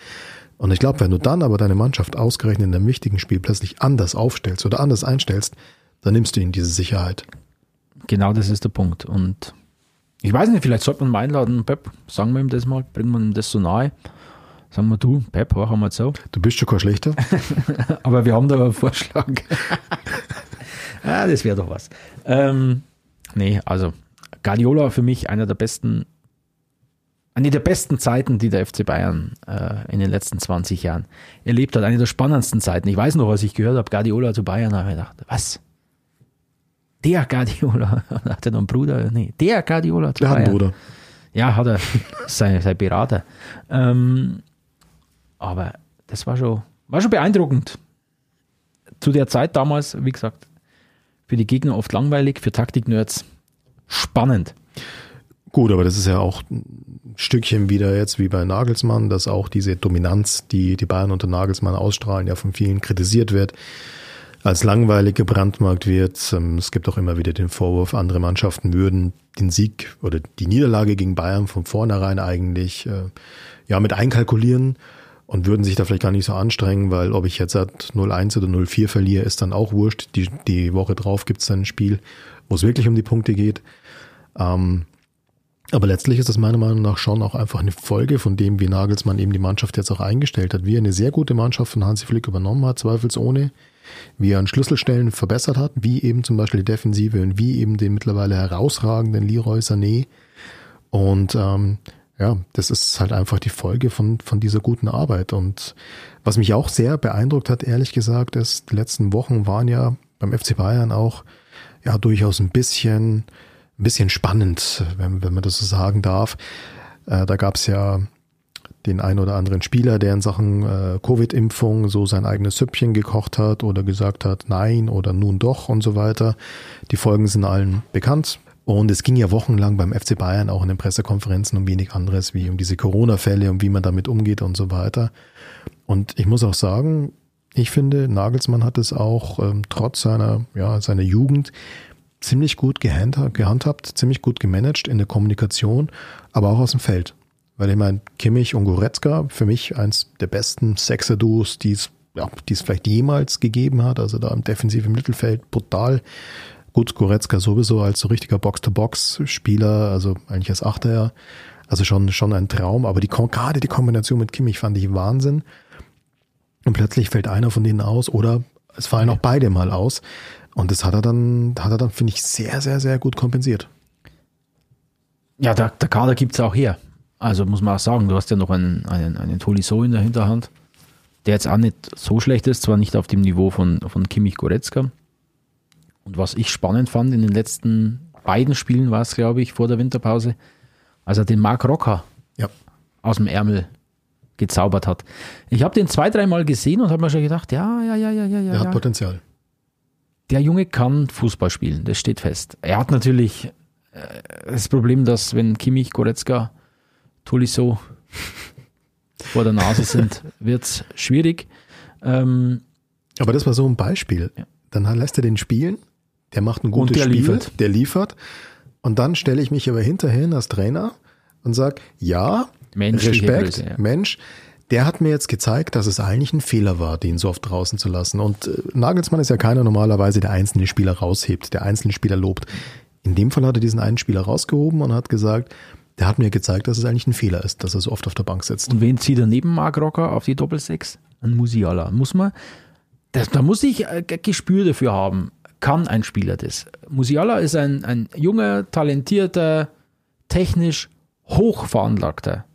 Und ich glaube, wenn du dann aber deine Mannschaft ausgerechnet in einem wichtigen Spiel plötzlich anders aufstellst oder anders einstellst, dann nimmst du ihnen diese Sicherheit. Genau das ist der Punkt. Und ich weiß nicht, vielleicht sollte man mal einladen, Pep, sagen wir ihm das mal, bringen wir ihm das so nahe. Sagen wir du, Pep, hör mal so. Du bist schon kein schlechter. [LAUGHS] aber wir haben da einen Vorschlag. [LAUGHS] ah, das wäre doch was. Ähm, nee, also Guardiola für mich einer der besten, eine der besten Zeiten, die der FC Bayern äh, in den letzten 20 Jahren erlebt hat. Eine der spannendsten Zeiten. Ich weiß noch, was ich gehört habe, Guardiola zu Bayern, habe ich gedacht, was? Der Guardiola, [LAUGHS] hat er noch einen Bruder? Nee, der Guardiola zu der Bayern. Hat einen Bruder. Ja, hat er, [LAUGHS] sein, sein Berater. Ähm, aber das war schon, war schon beeindruckend. Zu der Zeit damals, wie gesagt, für die Gegner oft langweilig, für Taktik-Nerds spannend. Gut, aber das ist ja auch ein Stückchen wieder jetzt wie bei Nagelsmann, dass auch diese Dominanz, die die Bayern unter Nagelsmann ausstrahlen, ja von vielen kritisiert wird, als langweilig gebrandmarkt wird. Ähm, es gibt auch immer wieder den Vorwurf, andere Mannschaften würden den Sieg oder die Niederlage gegen Bayern von vornherein eigentlich äh, ja mit einkalkulieren und würden sich da vielleicht gar nicht so anstrengen, weil ob ich jetzt 0-1 oder 0-4 verliere, ist dann auch wurscht. Die, die Woche drauf gibt es dann ein Spiel, wo es wirklich um die Punkte geht. Ähm, aber letztlich ist das meiner Meinung nach schon auch einfach eine Folge von dem, wie Nagelsmann eben die Mannschaft jetzt auch eingestellt hat, wie er eine sehr gute Mannschaft von Hansi Flick übernommen hat, zweifelsohne, wie er an Schlüsselstellen verbessert hat, wie eben zum Beispiel die Defensive und wie eben den mittlerweile herausragenden Leroy Sané. Und ähm, ja, das ist halt einfach die Folge von, von dieser guten Arbeit. Und was mich auch sehr beeindruckt hat, ehrlich gesagt, ist, die letzten Wochen waren ja beim FC Bayern auch ja durchaus ein bisschen, ein bisschen spannend, wenn, wenn man das so sagen darf. Äh, da gab es ja den einen oder anderen Spieler, der in Sachen äh, Covid-Impfung so sein eigenes Süppchen gekocht hat oder gesagt hat, nein oder nun doch und so weiter. Die Folgen sind allen bekannt. Und es ging ja wochenlang beim FC Bayern auch in den Pressekonferenzen um wenig anderes, wie um diese Corona-Fälle und wie man damit umgeht und so weiter. Und ich muss auch sagen, Ich finde, Nagelsmann hat es auch ähm, trotz seiner, ja, seiner Jugend ziemlich gut gehandhabt, ziemlich gut gemanagt in der Kommunikation, aber auch aus dem Feld. Weil ich meine, Kimmich und Goretzka, für mich eins der besten Sechser-Duos, die es ja, die es vielleicht jemals gegeben hat. Also da im defensiven Mittelfeld brutal. Gut, Goretzka sowieso als so richtiger Box-to-Box-Spieler, also eigentlich als Achter ja. Also schon, schon ein Traum, aber die, gerade die Kombination mit Kimmich fand ich Wahnsinn. Und plötzlich fällt einer von denen aus oder es fallen auch beide mal aus. Und das hat er dann, hat er dann, finde ich, sehr, sehr, sehr gut kompensiert. Ja, der, der Kader gibt es auch her. Also muss man auch sagen, du hast ja noch einen, einen, einen Tolisso in der Hinterhand der jetzt auch nicht so schlecht ist, zwar nicht auf dem Niveau von, von Kimmich Goretzka. Und was ich spannend fand in den letzten beiden Spielen war es, glaube ich, vor der Winterpause, als er den Mark Rocker ja. aus dem Ärmel gezaubert hat. Ich habe den zwei, dreimal gesehen und habe mir schon gedacht, ja, ja, ja, ja, ja, ja. Er hat Potenzial. Der Junge kann Fußball spielen, das steht fest. Er hat natürlich äh, das Problem, dass wenn Kimmich, Goretzka, Tolisso [LAUGHS] vor der Nase sind, wird es schwierig. Ähm, Aber das war so ein Beispiel. Ja. Dann lässt er den spielen, der macht ein gutes der Spiel, liefert. der liefert. Und dann stelle ich mich aber hinterhin als Trainer und sage, ja, Menschliche Respekt, Größe, ja. Mensch, der hat mir jetzt gezeigt, dass es eigentlich ein Fehler war, den so oft draußen zu lassen. Und äh, Nagelsmann ist ja keiner normalerweise, der einzelne Spieler raushebt, der einzelne Spieler lobt. In dem Fall hat er diesen einen Spieler rausgehoben und hat gesagt, der hat mir gezeigt, dass es eigentlich ein Fehler ist, dass er so oft auf der Bank sitzt. Und wen zieht er neben Mark Rocker auf die Doppelsechs? Ein Musiala. Muss man, das, da muss ich ein Gespür dafür haben. Kann ein Spieler das? Musiala ist ein, ein junger, talentierter, technisch hochveranlagter.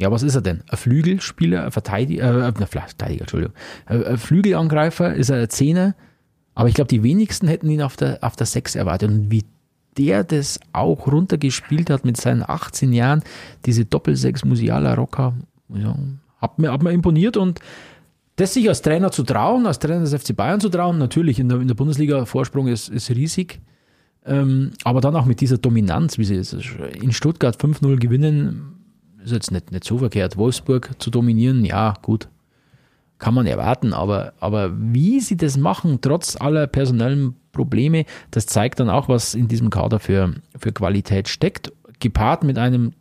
Ja, was ist er denn? Ein Flügelspieler, ein Verteidiger, äh, Verteidiger, Entschuldigung. Ein Flügelangreifer, ist er ein Zehner? Aber ich glaube, die wenigsten hätten ihn auf der, auf der Sechs erwartet. Und wie der das auch runtergespielt hat mit seinen 18 Jahren, diese Doppelsechs Musiala Rocker, ja, hat, mir, hat mir imponiert und das sich als Trainer zu trauen, als Trainer des FC Bayern zu trauen, natürlich in der, in der Bundesliga Vorsprung ist, ist riesig, ähm, aber dann auch mit dieser Dominanz, wie sie es in Stuttgart 5-0 gewinnen, ist jetzt nicht, nicht so verkehrt. Wolfsburg zu dominieren, ja, gut, kann man erwarten, aber, aber wie sie das machen, trotz aller personellen Probleme, das zeigt dann auch, was in diesem Kader für, für Qualität steckt, gepaart mit einem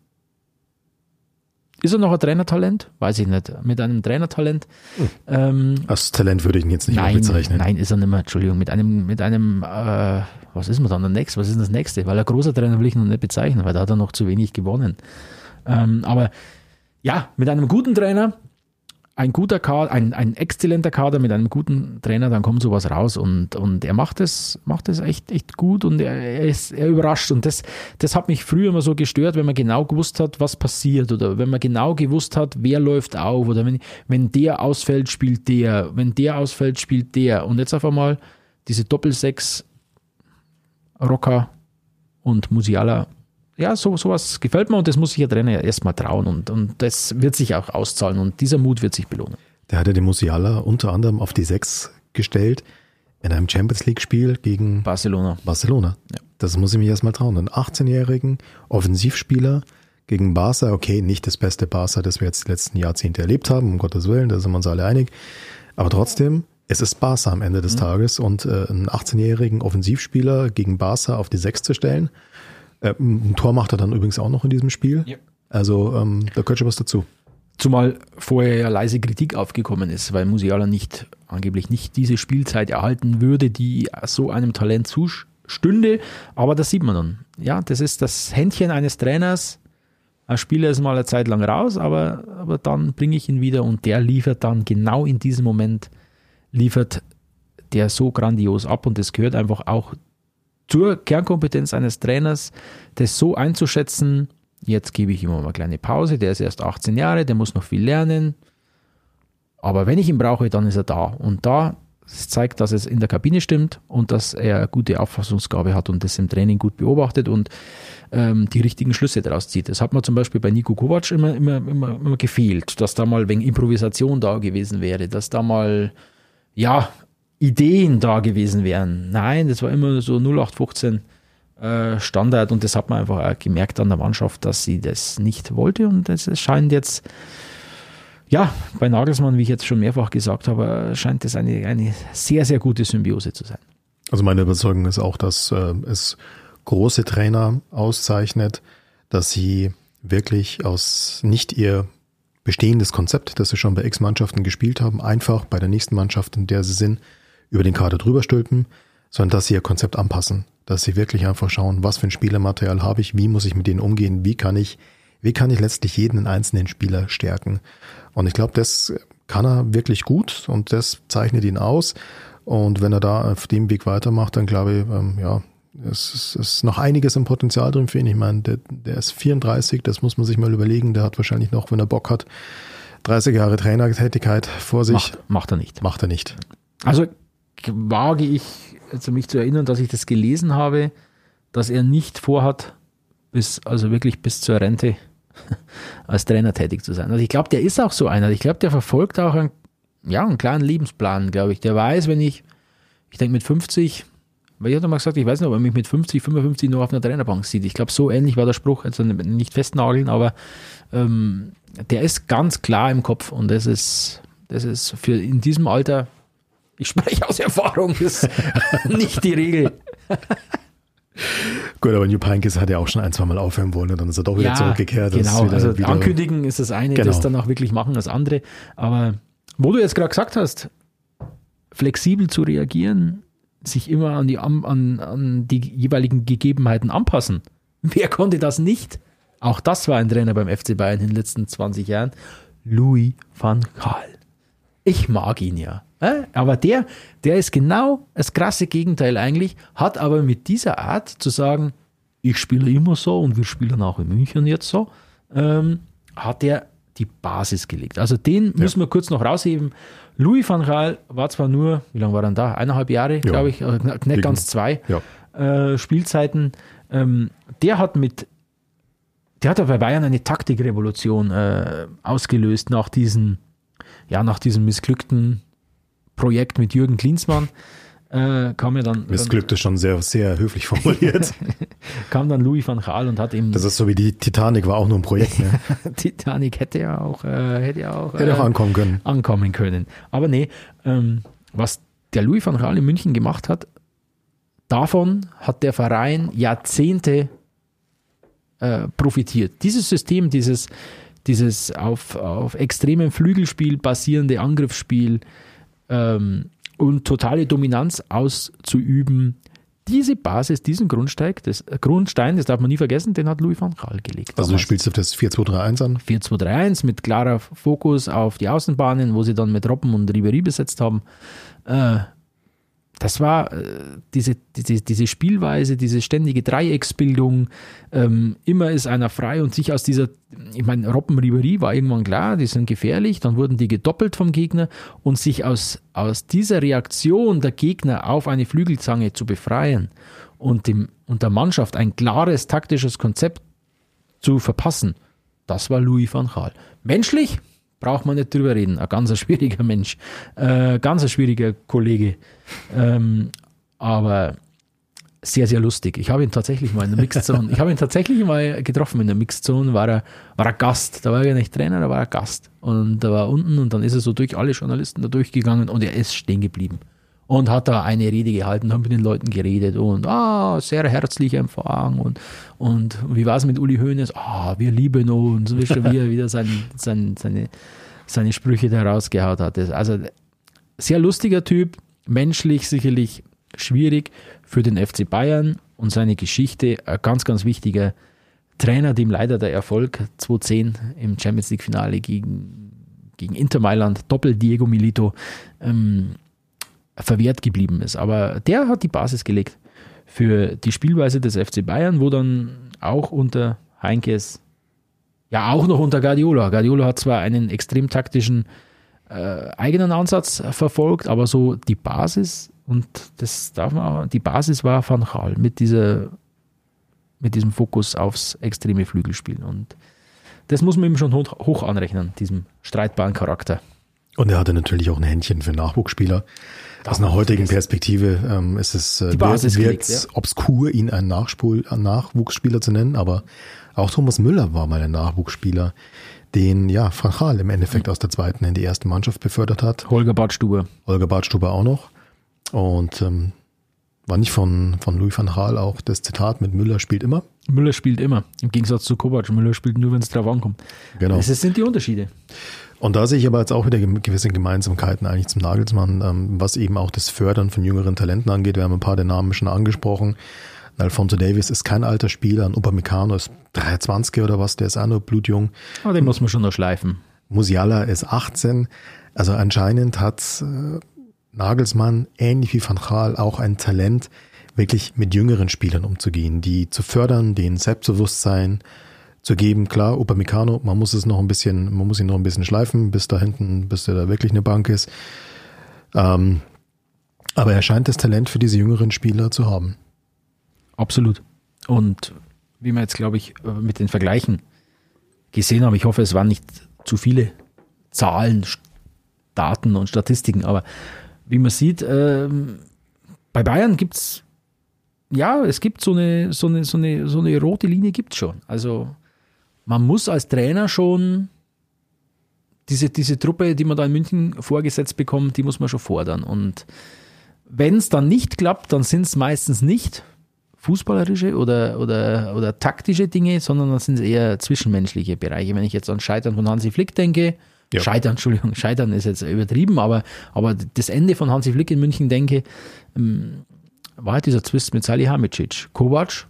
ist er noch ein Trainertalent? Weiß ich nicht. Mit einem Trainertalent. Hm. Ähm, Als Talent würde ich ihn jetzt nicht nein, mehr bezeichnen. Nein, ist er nicht mehr. Entschuldigung. Mit einem, mit einem, äh, was ist man dann der nächste? Was ist das nächste? Weil ein großer Trainer will ich noch nicht bezeichnen, weil da hat er noch zu wenig gewonnen. Ähm, aber ja, mit einem guten Trainer, ein guter Kader, ein, ein exzellenter Kader mit einem guten Trainer, dann kommt sowas raus und, und er macht es, macht echt, echt gut und er, er ist, er überrascht und das, das hat mich früher immer so gestört, wenn man genau gewusst hat, was passiert oder wenn man genau gewusst hat, wer läuft auf oder wenn, wenn der ausfällt, spielt der, wenn der ausfällt, spielt der und jetzt auf einmal diese Doppelsechs Rocker und Musiala ja, so, sowas gefällt mir und das muss sich der Trainer erstmal trauen und, und das wird sich auch auszahlen und dieser Mut wird sich belohnen. Der hat ja den Musiala unter anderem auf die Sechs gestellt in einem Champions League-Spiel gegen Barcelona. Barcelona. Ja. Das muss ich mich erstmal trauen. Einen 18-jährigen Offensivspieler gegen Barca, okay, nicht das beste Barca, das wir jetzt die letzten Jahrzehnte erlebt haben, um Gottes Willen, da sind wir uns alle einig. Aber trotzdem, es ist Barca am Ende des mhm. Tages und äh, einen 18-jährigen Offensivspieler gegen Barca auf die Sechs zu stellen, äh, ein Tor macht er dann übrigens auch noch in diesem Spiel. Ja. Also ähm, da gehört schon was dazu. Zumal vorher ja leise Kritik aufgekommen ist, weil Musiala nicht, angeblich nicht diese Spielzeit erhalten würde, die so einem Talent zustünde. Aber das sieht man dann. Ja, das ist das Händchen eines Trainers. Ein Spieler ist mal eine Zeit lang raus, aber, aber dann bringe ich ihn wieder und der liefert dann genau in diesem Moment, liefert der so grandios ab und das gehört einfach auch zur Kernkompetenz eines Trainers, das so einzuschätzen, jetzt gebe ich ihm mal eine kleine Pause, der ist erst 18 Jahre, der muss noch viel lernen, aber wenn ich ihn brauche, dann ist er da. Und da zeigt, dass es in der Kabine stimmt und dass er gute Auffassungsgabe hat und das im Training gut beobachtet und ähm, die richtigen Schlüsse daraus zieht. Das hat mir zum Beispiel bei Nico Kovac immer, immer, immer, immer gefehlt, dass da mal wegen Improvisation da gewesen wäre, dass da mal ja, Ideen da gewesen wären. Nein, das war immer so 0815 äh, Standard und das hat man einfach auch gemerkt an der Mannschaft, dass sie das nicht wollte und es scheint jetzt Ja, bei Nagelsmann, wie ich jetzt schon mehrfach gesagt habe, scheint es eine, eine sehr, sehr gute Symbiose zu sein. Also meine Überzeugung ist auch, dass äh, es große Trainer auszeichnet, dass sie wirklich aus nicht ihr bestehendes Konzept, das sie schon bei X Mannschaften gespielt haben, einfach bei der nächsten Mannschaft, in der sie sind, über den Kader drüber stülpen, sondern dass sie ihr Konzept anpassen, dass sie wirklich einfach schauen, was für ein Spielermaterial habe ich, wie muss ich mit denen umgehen, wie kann ich, wie kann ich letztlich jeden einzelnen Spieler stärken. Und ich glaube, das kann er wirklich gut und das zeichnet ihn aus. Und wenn er da auf dem Weg weitermacht, dann glaube ich, ähm, ja, es ist, es ist noch einiges im Potenzial drin für ihn. Ich meine, der, der ist 34, das muss man sich mal überlegen. Der hat wahrscheinlich noch, wenn er Bock hat, 30 Jahre Trainertätigkeit vor sich. Macht, macht er nicht. Macht er nicht. Also wage ich, also mich zu erinnern, dass ich das gelesen habe, dass er nicht vorhat, bis, also wirklich bis zur Rente [LAUGHS] als Trainer tätig zu sein. Also ich glaube, der ist auch so einer. Ich glaube, der verfolgt auch einen, ja, einen kleinen Lebensplan, glaube ich. Der weiß, wenn ich, ich denke mit 50, weil ich hatte mal gesagt, ich weiß nicht, ob er mich mit 50, 55 noch auf einer Trainerbank sieht. Ich glaube, so ähnlich war der Spruch, also nicht festnageln, aber ähm, der ist ganz klar im Kopf und das ist, das ist für in diesem Alter, ich spreche aus Erfahrung, ist [LAUGHS] nicht die Regel. Gut, aber New Pinkes hat ja auch schon ein, zwei Mal aufhören wollen und dann ist er doch wieder Ja, zurückgekehrt. Das Genau, wieder, also wieder, ankündigen ist das eine, Genau. das dann auch wirklich machen das andere. Aber wo du jetzt gerade gesagt hast, flexibel zu reagieren, sich immer an die, an, an die jeweiligen Gegebenheiten anpassen. [LAUGHS] Wer konnte das nicht? Auch das war ein Trainer beim FC Bayern in den letzten 20 Jahren. Louis van Gaal. Ich mag ihn ja. Aber der, der ist genau das krasse Gegenteil eigentlich, hat aber mit dieser Art zu sagen, ich spiele immer so und wir spielen auch in München jetzt so, ähm, hat er die Basis gelegt. Also den müssen wir kurz noch rausheben. Louis van Gaal war zwar nur, wie lange war er da? Eineinhalb Jahre, glaube ich, äh, nicht Gegen- ganz zwei Ja. äh, Spielzeiten. Ähm, der hat mit, der hat ja bei Bayern eine Taktikrevolution äh, ausgelöst nach diesem, ja, nach diesem missglückten Projekt mit Jürgen Klinsmann. Äh, kam ja dann, Missglückt ist schon sehr, sehr höflich formuliert. [LAUGHS] kam dann Louis van Gaal und hat eben Das ist so wie die Titanic war auch nur ein Projekt. Ne? [LAUGHS] Titanic hätte ja auch, äh, hätte ja auch, Hätte auch äh, ankommen können. ankommen können. Aber nee, ähm, was der Louis van Gaal in München gemacht hat, davon hat der Verein Jahrzehnte äh, profitiert. Dieses System, dieses, dieses auf, auf extremem Flügelspiel basierende Angriffsspiel ähm, und totale Dominanz auszuüben, diese Basis, diesen Grundstein, das, äh, Grundstein, das darf man nie vergessen, den hat Louis van Gaal gelegt. Also du damals. spielst auf das 4-2-3-1 an. 4-2-3-1 mit klarer Fokus auf die Außenbahnen, wo sie dann mit Robben und Ribery besetzt haben. Äh, das war äh, diese, diese, diese Spielweise, diese ständige Dreiecksbildung. Ähm, immer ist einer frei und sich aus dieser, ich meine, Robben Ribery war irgendwann klar, die sind gefährlich, dann wurden die gedoppelt vom Gegner und sich aus, aus dieser Reaktion der Gegner auf eine Flügelzange zu befreien und, dem, und der Mannschaft ein klares taktisches Konzept zu verpassen, das war Louis van Gaal. Menschlich braucht man nicht drüber reden. Ein ganz [LAUGHS] schwieriger Mensch, äh, ganz schwieriger Kollege. Ähm, aber sehr, sehr lustig. Ich habe ihn tatsächlich mal in der Mixed Zone, ich habe ihn tatsächlich mal getroffen in der Mixed Zone, war er, war er Gast. Da war er nicht Trainer, da war er Gast. Und da war unten und dann ist er so durch alle Journalisten da durchgegangen und er ist stehen geblieben. Und hat da eine Rede gehalten, hat mit den Leuten geredet und ah, sehr herzlicher Empfang und, und wie war es mit Uli Hoeneß? Ah, wir lieben uns. Wie er wieder sein, sein, seine, seine Sprüche da rausgehaut hat. Also sehr lustiger Typ, menschlich sicherlich schwierig für den FC Bayern und seine Geschichte. Ein ganz, ganz wichtiger Trainer, dem leider der Erfolg 2010 im Champions League-Finale gegen, gegen Inter Mailand, Doppel Diego Milito, ähm, verwehrt geblieben ist. Aber der hat die Basis gelegt für die Spielweise des FC Bayern, wo dann auch unter Heinkes, ja auch noch unter Guardiola. Guardiola hat zwar einen extrem taktischen äh, eigenen Ansatz verfolgt, aber so die Basis und das darf man auch, die Basis war Van Gaal mit dieser mit diesem Fokus aufs extreme Flügelspiel und das muss man ihm schon hoch, hoch anrechnen, diesem streitbaren Charakter. Und er hatte natürlich auch ein Händchen für Nachwuchsspieler. Aus einer heutigen Perspektive ähm, ist es äh, Basis wird, gelegt, wird obskur, ihn einen, Nachspul, einen Nachwuchsspieler zu nennen, aber auch Thomas Müller war mal ein Nachwuchsspieler, den ja Frachal im Endeffekt aus der zweiten in die erste Mannschaft befördert hat. Holger Badstuber. Holger Badstuber auch noch. Und ähm, war nicht von, von Louis van Gaal auch das Zitat mit Müller spielt immer? Müller spielt immer, im Gegensatz zu Kovac. Müller spielt nur, wenn es drauf ankommt. Genau. Das sind die Unterschiede. Und da sehe ich aber jetzt auch wieder gewisse Gemeinsamkeiten eigentlich zum Nagelsmann, ähm, was eben auch das Fördern von jüngeren Talenten angeht. Wir haben ein paar der Namen schon angesprochen. Alfonso Davis ist kein alter Spieler, ein Upamecano ist 23 oder was, der ist auch nur blutjung. Aber den muss man schon noch schleifen. Musiala ist 18. Also anscheinend hat äh, Nagelsmann, ähnlich wie Van Gaal, auch ein Talent, wirklich mit jüngeren Spielern umzugehen, die zu fördern, denen Selbstbewusstsein zu geben. Klar, Upamecano, man muss es noch ein bisschen, man muss ihn noch ein bisschen schleifen, bis da hinten, bis der da wirklich eine Bank ist. Ähm, aber er scheint das Talent für diese jüngeren Spieler zu haben. Absolut. Und wie wir jetzt, glaube ich, mit den Vergleichen gesehen haben, ich hoffe, es waren nicht zu viele Zahlen, Daten und Statistiken, aber wie man sieht, ähm, bei Bayern gibt es, ja, es gibt so eine, so eine, so eine, so eine rote Linie gibt es schon. Also man muss als Trainer schon diese, diese Truppe, die man da in München vorgesetzt bekommt, die muss man schon fordern. Und wenn es dann nicht klappt, dann sind es meistens nicht fußballerische oder, oder, oder taktische Dinge, sondern dann sind es eher zwischenmenschliche Bereiche. Wenn ich jetzt an Scheitern von Hansi Flick denke, ja. Scheitern, Entschuldigung, Scheitern ist jetzt übertrieben, aber, aber das Ende von Hansi Flick in München denke, ähm, war halt dieser Twist mit Salihamidzic. Kovac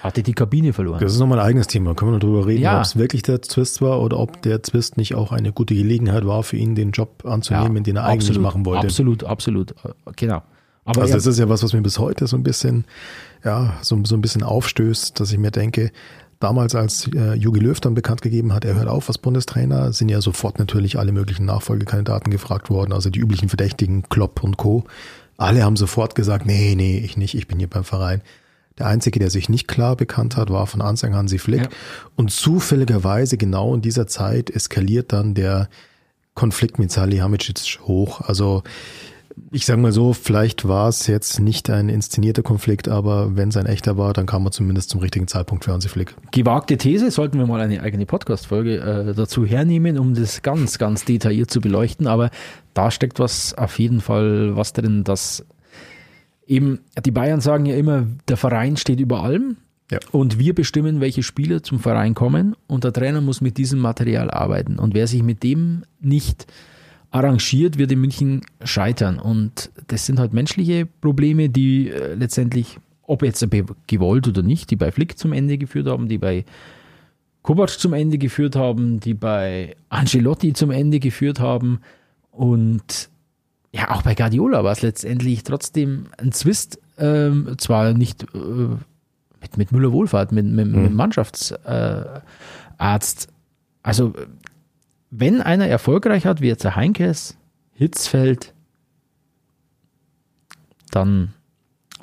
hatte die Kabine verloren. Das ist nochmal ein eigenes Thema. Können wir noch drüber reden, ja. ob es wirklich der Twist war oder ob der Twist nicht auch eine gute Gelegenheit war, für ihn den Job anzunehmen, ja, den er eigentlich absolut, machen wollte. Absolut, absolut. Genau. Aber also das ist ja was, was mir bis heute so ein bisschen, ja, so, so ein bisschen aufstößt, dass ich mir denke, damals als äh, Jogi Löw dann bekannt gegeben hat, er hört auf als Bundestrainer, sind ja sofort natürlich alle möglichen Nachfolgekandidaten gefragt worden, also die üblichen Verdächtigen, Klopp und Co. Alle haben sofort gesagt, nee, nee, ich nicht, ich bin hier beim Verein. Der Einzige, der sich nicht klar bekannt hat, war von Anfang Hansi Flick. Ja. Und zufälligerweise genau in dieser Zeit eskaliert dann der Konflikt mit Salihamidzic hoch. Also ich sage mal so, vielleicht war es jetzt nicht ein inszenierter Konflikt, aber wenn es ein echter war, dann kam man zumindest zum richtigen Zeitpunkt für Hansi Flick. Gewagte These, sollten wir mal eine eigene Podcast-Folge äh, dazu hernehmen, um das ganz, ganz detailliert zu beleuchten, aber da steckt was auf jeden Fall was drin, dass eben, die Bayern sagen ja immer, der Verein steht über allem. Ja. Und wir bestimmen, welche Spieler zum Verein kommen und der Trainer muss mit diesem Material arbeiten. Und wer sich mit dem nicht arrangiert, wird in München scheitern. Und das sind halt menschliche Probleme, die äh, letztendlich, ob jetzt gewollt oder nicht, die bei Flick zum Ende geführt haben, die bei Kovac zum Ende geführt haben, die bei Ancelotti zum Ende geführt haben. Und ja, auch bei Guardiola war es letztendlich trotzdem ein Zwist, ähm, zwar nicht äh, mit, mit Müller-Wohlfahrt, mit, mit, mhm. mit Mannschaftsarzt. Äh, also wenn einer erfolgreich hat, wie jetzt der Heinkes, Hitzfeld, dann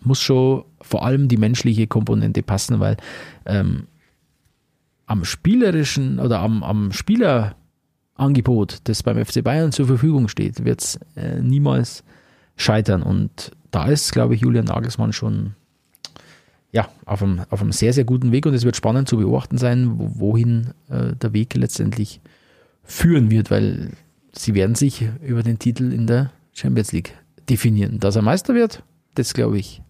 muss schon vor allem die menschliche Komponente passen, weil ähm, am spielerischen oder am, am Spielerangebot, das beim FC Bayern zur Verfügung steht, wird es äh, niemals scheitern. Und da ist, glaube ich, Julian Nagelsmann schon ja, auf einem, auf einem sehr, sehr guten Weg und es wird spannend zu beobachten sein, wohin äh, der Weg letztendlich führen wird, weil sie werden sich über den Titel in der Champions League definieren. Dass er Meister wird, das glaube ich,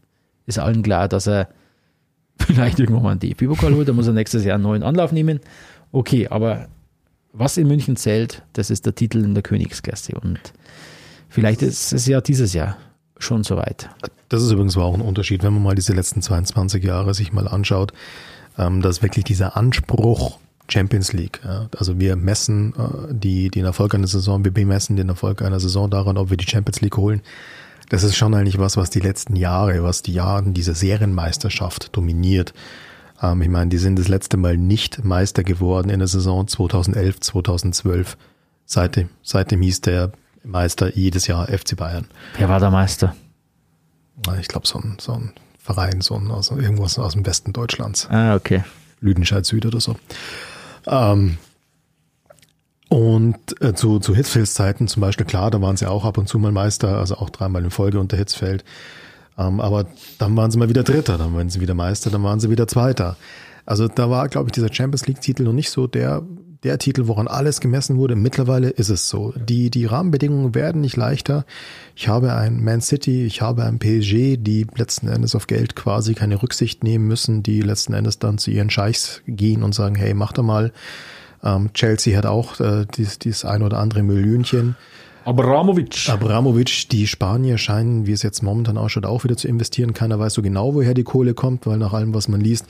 ist allen klar, dass er [LAUGHS] vielleicht irgendwann mal einen DFB-Pokal holt, da muss er nächstes Jahr einen neuen Anlauf nehmen. Okay, aber was in München zählt, das ist der Titel in der Königsklasse und vielleicht ist es ja dieses Jahr schon soweit. Das ist übrigens auch ein Unterschied, wenn man mal diese letzten 22 Jahre sich mal anschaut, ähm, dass wirklich dieser Anspruch Champions League. Also wir messen äh, die, den Erfolg einer Saison, wir bemessen den Erfolg einer Saison daran, ob wir die Champions League holen. Das ist schon eigentlich was, was die letzten Jahre, was die Jahre dieser Serienmeisterschaft dominiert. Ähm, ich meine, die sind das letzte Mal nicht Meister geworden in der Saison 2011, 2012. Seitdem, seitdem hieß der Meister jedes Jahr FC Bayern. Wer war der Meister? Ich glaube, so ein, so ein Verein, so ein, aus, irgendwas aus dem Westen Deutschlands. Ah, okay. Lüdenscheid Süd oder so. Ähm, und äh, zu, zu Hitzfelds Zeiten zum Beispiel, klar, da waren sie auch ab und zu mal Meister, also auch dreimal in Folge unter Hitzfeld. Ähm, aber dann waren sie mal wieder Dritter, dann waren sie wieder Meister, dann waren sie wieder Zweiter. Also da war, glaube ich, dieser Champions League-Titel noch nicht so der der Titel, woran alles gemessen wurde. Mittlerweile ist es so. Die, die Rahmenbedingungen werden nicht leichter. Ich habe ein Man City, ich habe ein PSG, die letzten Endes auf Geld quasi keine Rücksicht nehmen müssen, die letzten Endes dann zu ihren Scheichs gehen und sagen, hey, mach doch mal. Ähm, Chelsea hat auch äh, dies, dies ein oder andere Millionchen. Abramovic. Abramovic, die Spanier scheinen, wie es jetzt momentan ausschaut, auch wieder zu investieren. Keiner weiß so genau, woher die Kohle kommt, weil nach allem, was man liest,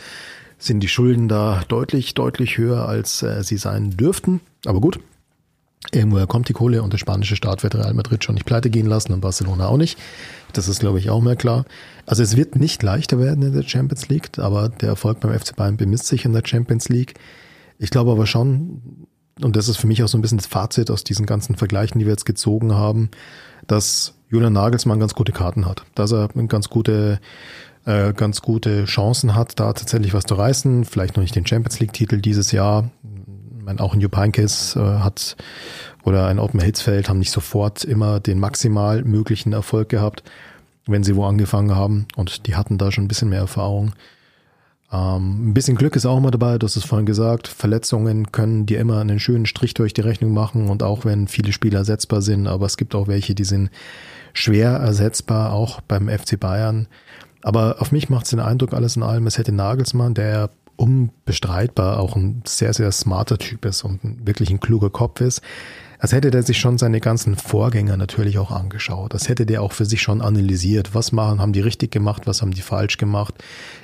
sind die Schulden da deutlich, deutlich höher, als äh, sie sein dürften. Aber gut, irgendwoher kommt die Kohle und der spanische Staat wird Real Madrid schon nicht pleite gehen lassen und Barcelona auch nicht. Das ist, glaube ich, auch mehr klar. Also es wird nicht leichter werden in der Champions League, aber der Erfolg beim FC Bayern bemisst sich in der Champions League. Ich glaube aber schon, und das ist für mich auch so ein bisschen das Fazit aus diesen ganzen Vergleichen, die wir jetzt gezogen haben, dass Julian Nagelsmann ganz gute Karten hat, dass er ganz gute äh, ganz gute Chancen hat, da tatsächlich was zu reißen. Vielleicht noch nicht den Champions League-Titel dieses Jahr. Ich meine, auch ein Jupp Heynckes äh, hat oder ein Ottmar Hitzfeld haben nicht sofort immer den maximal möglichen Erfolg gehabt, wenn sie wo angefangen haben. Und die hatten da schon ein bisschen mehr Erfahrung. Ähm, ein bisschen Glück ist auch immer dabei, du hast es vorhin gesagt. Verletzungen können dir immer einen schönen Strich durch die Rechnung machen und auch wenn viele Spieler ersetzbar sind, aber es gibt auch welche, die sind schwer ersetzbar, auch beim FC Bayern. Aber auf mich macht es den Eindruck, alles in allem, es hätte Nagelsmann, der unbestreitbar auch ein sehr, sehr smarter Typ ist und wirklich ein kluger Kopf ist, als hätte der sich schon seine ganzen Vorgänger natürlich auch angeschaut. Das hätte der auch für sich schon analysiert. Was machen, haben die richtig gemacht, was haben die falsch gemacht?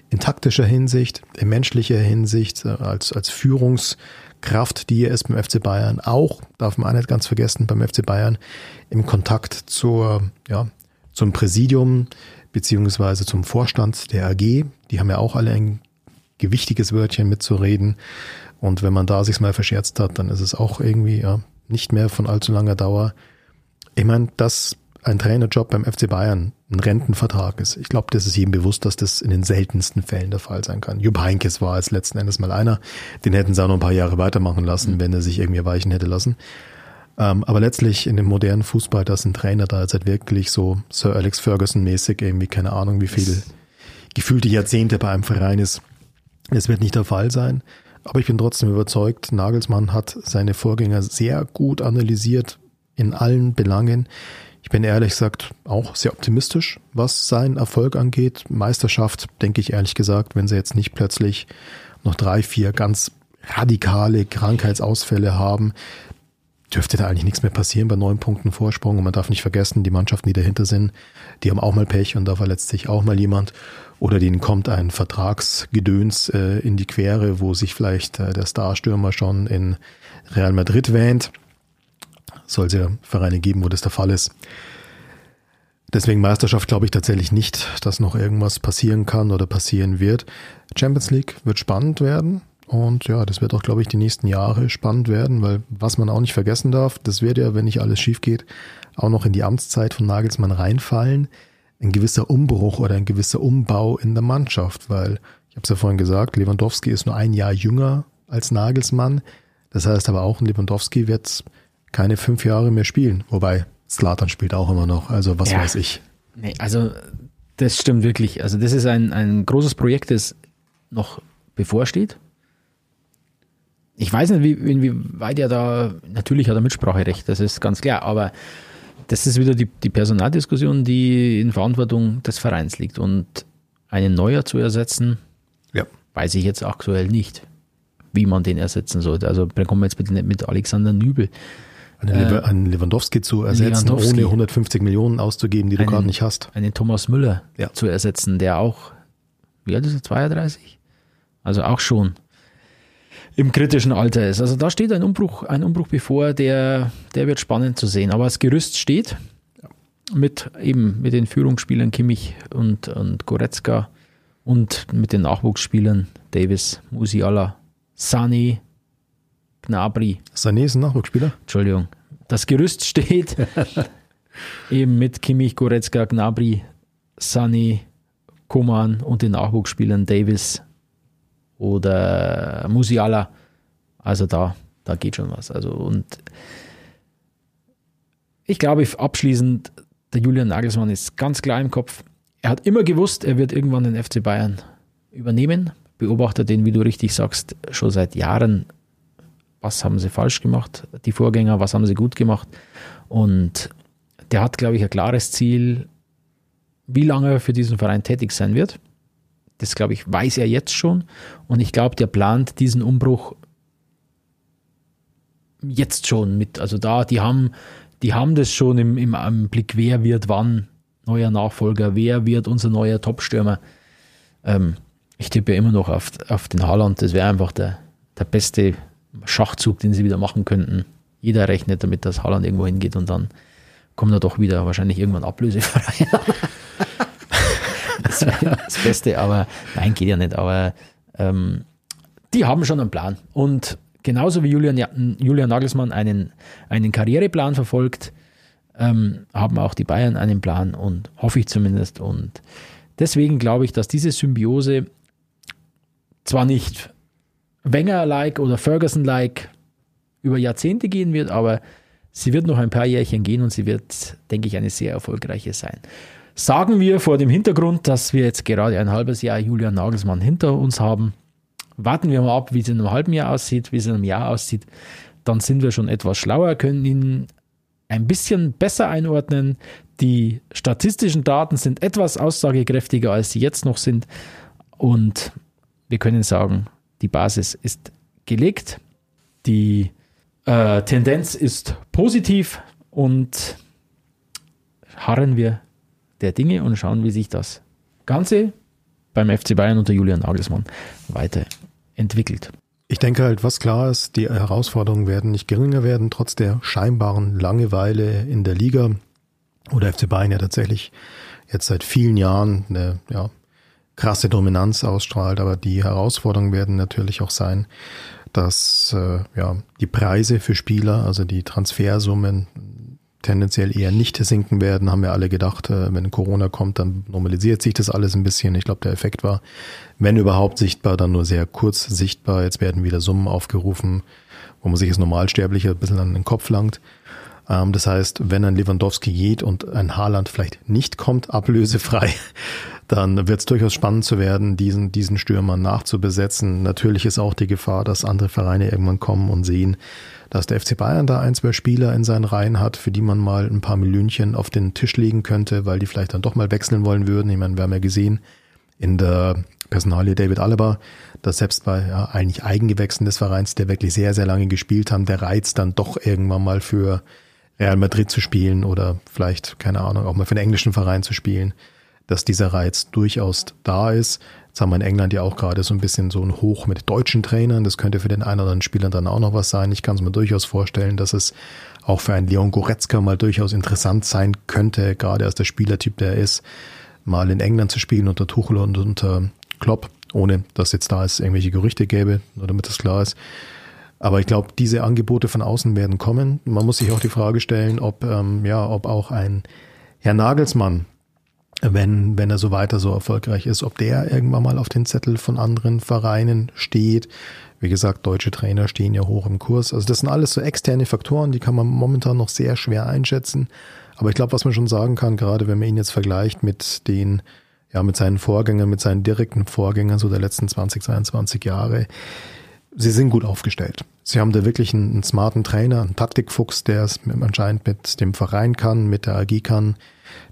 In taktischer Hinsicht, in menschlicher Hinsicht, äh, als, als Führungskraft, die er ist beim FC Bayern. Auch, darf man auch nicht ganz vergessen, beim FC Bayern im Kontakt zur, ja, zum Präsidium, beziehungsweise zum Vorstand der AG. Die haben ja auch alle ein gewichtiges Wörtchen mitzureden. Und wenn man da sich's mal verscherzt hat, dann ist es auch irgendwie ja, nicht mehr von allzu langer Dauer. Ich meine, dass ein Trainerjob beim FC Bayern ein Rentenvertrag ist. Ich glaube, das ist jedem bewusst, dass das in den seltensten Fällen der Fall sein kann. Jupp Heinkes war es letzten Endes mal einer. Den hätten sie auch noch ein paar Jahre weitermachen lassen, mhm. wenn er sich irgendwie weichen hätte lassen. Ähm, aber letztlich in dem modernen Fußball, dass ein Trainer da jetzt halt wirklich so Sir Alex Ferguson mäßig irgendwie keine Ahnung, wie viele gefühlte Jahrzehnte bei einem Verein ist. Es wird nicht der Fall sein. Aber ich bin trotzdem überzeugt, Nagelsmann hat seine Vorgänger sehr gut analysiert in allen Belangen. Ich bin ehrlich gesagt auch sehr optimistisch, was seinen Erfolg angeht. Meisterschaft, denke ich ehrlich gesagt, wenn sie jetzt nicht plötzlich noch drei, vier ganz radikale Krankheitsausfälle haben, dürfte da eigentlich nichts mehr passieren bei neun Punkten Vorsprung. Und man darf nicht vergessen, die Mannschaften, die dahinter sind, die haben auch mal Pech und da verletzt sich auch mal jemand. Oder denen kommt ein Vertragsgedöns äh, in die Quere, wo sich vielleicht äh, der Starstürmer schon in Real Madrid wähnt. Soll es ja Vereine geben, wo das der Fall ist. Deswegen Meisterschaft glaube ich tatsächlich nicht, dass noch irgendwas passieren kann oder passieren wird. Champions League wird spannend werden. Und ja, das wird auch, glaube ich, die nächsten Jahre spannend werden, weil was man auch nicht vergessen darf, das wird ja, wenn nicht alles schief geht, auch noch in die Amtszeit von Nagelsmann reinfallen. Ein gewisser Umbruch oder ein gewisser Umbau in der Mannschaft, weil ich habe es ja vorhin gesagt, Lewandowski ist nur ein Jahr jünger als Nagelsmann. Das heißt aber auch, Lewandowski wird keine fünf Jahre mehr spielen. Wobei Slatan spielt auch immer noch. Also was ja. weiß ich. Nee, also das stimmt wirklich. Also das ist ein, ein großes Projekt, das noch bevorsteht ich weiß nicht, wie, inwieweit er da, natürlich hat er Mitspracherecht, das ist ganz klar, aber das ist wieder die, die Personaldiskussion, die in Verantwortung des Vereins liegt. Und einen Neuer zu ersetzen, ja. weiß ich jetzt aktuell nicht, wie man den ersetzen sollte. Also da kommen wir jetzt mit, mit Alexander Nübel. Einen, äh, Lewandowski zu ersetzen, Lewandowski. ohne 150 Millionen auszugeben, die du gerade nicht hast. Einen Thomas Müller ja. zu ersetzen, der auch, wie alt ist er, 32? Also auch schon im kritischen Alter ist. Also da steht ein Umbruch, ein Umbruch bevor, der, der wird spannend zu sehen. Aber das Gerüst steht mit eben mit den Führungsspielern Kimmich und, und Goretzka und mit den Nachwuchsspielern Davis, Musiala, Sani, Gnabry. Sani ist ein Nachwuchsspieler? Entschuldigung. Das Gerüst steht [LAUGHS] eben mit Kimmich, Goretzka, Gnabry, Sani, Koman und den Nachwuchsspielern Davis, oder Musiala. Also da, da geht schon was. Also und ich glaube abschließend, der Julian Nagelsmann ist ganz klar im Kopf. Er hat immer gewusst, er wird irgendwann den FC Bayern übernehmen. Beobachtet den, wie du richtig sagst, schon seit Jahren was haben sie falsch gemacht, die Vorgänger, was haben sie gut gemacht. Und der hat, glaube ich, ein klares Ziel, wie lange er für diesen Verein tätig sein wird. Das, glaube ich, weiß er jetzt schon. Und ich glaube, der plant diesen Umbruch jetzt schon mit. Also da, die haben, die haben das schon im, im, im Blick, wer wird wann neuer Nachfolger, wer wird unser neuer Topstürmer. Ähm, ich tippe immer noch auf, auf den Haaland. Das wäre einfach der, der beste Schachzug, den sie wieder machen könnten. Jeder rechnet damit, dass Haaland irgendwo hingeht und dann kommt er doch wieder wahrscheinlich irgendwann ablösefrei. [LAUGHS] das das Beste, aber nein, geht ja nicht. Aber ähm, die haben schon einen Plan. Und genauso wie Julian, Julian Nagelsmann einen, einen Karriereplan verfolgt, ähm, haben auch die Bayern einen Plan und hoffe ich zumindest. Und deswegen glaube ich, dass diese Symbiose zwar nicht Wenger-like oder Ferguson-like über Jahrzehnte gehen wird, aber sie wird noch ein paar Jährchen gehen und sie wird, denke ich, eine sehr erfolgreiche sein. Sagen wir vor dem Hintergrund, dass wir jetzt gerade ein halbes Jahr Julian Nagelsmann hinter uns haben. Warten wir mal ab, wie es in einem halben Jahr aussieht, wie es in einem Jahr aussieht. Dann sind wir schon etwas schlauer, können ihn ein bisschen besser einordnen. Die statistischen Daten sind etwas aussagekräftiger, als sie jetzt noch sind. Und wir können sagen, die Basis ist gelegt. Die äh, Tendenz ist positiv und harren wir der Dinge und schauen, wie sich das Ganze beim FC Bayern unter Julian Nagelsmann weiterentwickelt. Ich denke halt, was klar ist, die Herausforderungen werden nicht geringer werden, trotz der scheinbaren Langeweile in der Liga, wo der FC Bayern ja tatsächlich jetzt seit vielen Jahren eine ja, krasse Dominanz ausstrahlt. Aber die Herausforderungen werden natürlich auch sein, dass äh, ja, die Preise für Spieler, also die Transfersummen tendenziell eher nicht sinken werden, haben wir alle gedacht, äh, wenn Corona kommt, dann normalisiert sich das alles ein bisschen. Ich glaube, der Effekt war, wenn überhaupt sichtbar, dann nur sehr kurz sichtbar. Jetzt werden wieder Summen aufgerufen, wo man sich als Normalsterblicher ein bisschen an den Kopf langt. Ähm, das heißt, wenn ein Lewandowski geht und ein Haaland vielleicht nicht kommt, [LAUGHS] ablösefrei, dann wird es durchaus spannend zu werden, diesen, diesen Stürmer nachzubesetzen. Natürlich ist auch die Gefahr, dass andere Vereine irgendwann kommen und sehen, dass der FC Bayern da ein, zwei Spieler in seinen Reihen hat, für die man mal ein paar Millionchen auf den Tisch legen könnte, weil die vielleicht dann doch mal wechseln wollen würden. Ich meine, wir haben ja gesehen in der Personalie David Alaba, dass selbst bei ja, eigentlich Eigengewächsen des Vereins, der wirklich sehr, sehr lange gespielt haben, der Reiz dann doch irgendwann mal für Real Madrid zu spielen oder vielleicht, keine Ahnung, auch mal für einen englischen Verein zu spielen, dass dieser Reiz durchaus da ist. Jetzt haben wir in England ja auch gerade so ein bisschen so ein Hoch mit deutschen Trainern. Das könnte für den einen oder anderen Spieler dann auch noch was sein. Ich kann es mir durchaus vorstellen, dass es auch für einen Leon Goretzka mal durchaus interessant sein könnte, gerade als der Spielertyp, der ist, mal in England zu spielen unter Tuchel und unter Klopp, ohne dass jetzt da es irgendwelche Gerüchte gäbe, nur damit das klar ist. Aber ich glaube, diese Angebote von außen werden kommen. Man muss sich auch die Frage stellen, ob ähm, ja, ob auch ein Herr Nagelsmann wenn, wenn er so weiter so erfolgreich ist, ob der irgendwann mal auf den Zettel von anderen Vereinen steht. Wie gesagt, deutsche Trainer stehen ja hoch im Kurs. Also das sind alles so externe Faktoren, die kann man momentan noch sehr schwer einschätzen. Aber ich glaube, was man schon sagen kann, gerade wenn man ihn jetzt vergleicht mit den, ja, mit seinen Vorgängern, mit seinen direkten Vorgängern so der letzten 20, 22 Jahre, sie sind gut aufgestellt. Sie haben da wirklich einen, einen smarten Trainer, einen Taktikfuchs, der es anscheinend mit dem Verein kann, mit der AG kann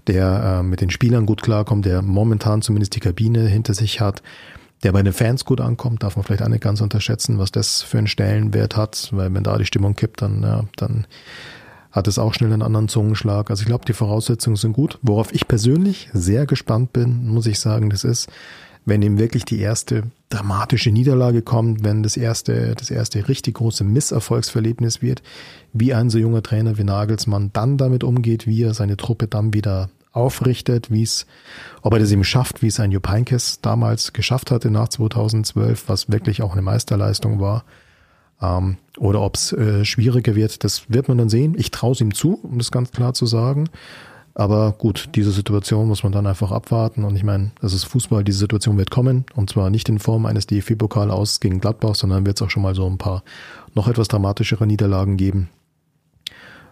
der äh, mit den Spielern gut klarkommt, der momentan zumindest die Kabine hinter sich hat, der bei den Fans gut ankommt, darf man vielleicht auch nicht ganz unterschätzen, was das für einen Stellenwert hat, weil wenn da die Stimmung kippt, dann, ja, dann hat es auch schnell einen anderen Zungenschlag. Also ich glaube, die Voraussetzungen sind gut. Worauf ich persönlich sehr gespannt bin, muss ich sagen, das ist, wenn ihm wirklich die erste dramatische Niederlage kommt, wenn das erste, das erste richtig große Misserfolgsverlebnis wird, wie ein so junger Trainer wie Nagelsmann dann damit umgeht, wie er seine Truppe dann wieder aufrichtet, wie es, ob er das eben schafft, wie es ein Jupp Heynckes damals geschafft hatte nach 2012, was wirklich auch eine Meisterleistung war, ähm, oder ob es äh, schwieriger wird, das wird man dann sehen. Ich traue es ihm zu, um das ganz klar zu sagen. Aber gut, diese Situation muss man dann einfach abwarten. Und ich meine, das ist Fußball, diese Situation wird kommen. Und zwar nicht in Form eines DFB-Pokal aus gegen Gladbach, sondern wird es auch schon mal so ein paar noch etwas dramatischere Niederlagen geben.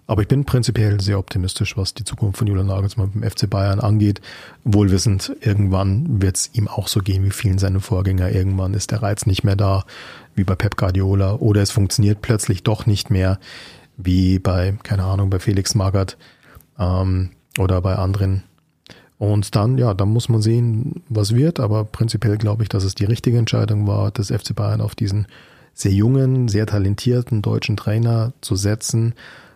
Aber ich bin prinzipiell sehr optimistisch, was die Zukunft von Julian Nagelsmann beim FC Bayern angeht. Wohlwissend, irgendwann wird es ihm auch so gehen wie vielen seiner Vorgänger. Irgendwann ist der Reiz nicht mehr da, wie bei Pep Guardiola. Oder es funktioniert plötzlich doch nicht mehr, wie bei, keine Ahnung, bei Felix Magath ähm, oder bei anderen. Und dann, ja, dann muss man sehen, was wird. Aber prinzipiell glaube ich, dass es die richtige Entscheidung war, das FC Bayern auf diesen sehr jungen, sehr talentierten deutschen Trainer zu setzen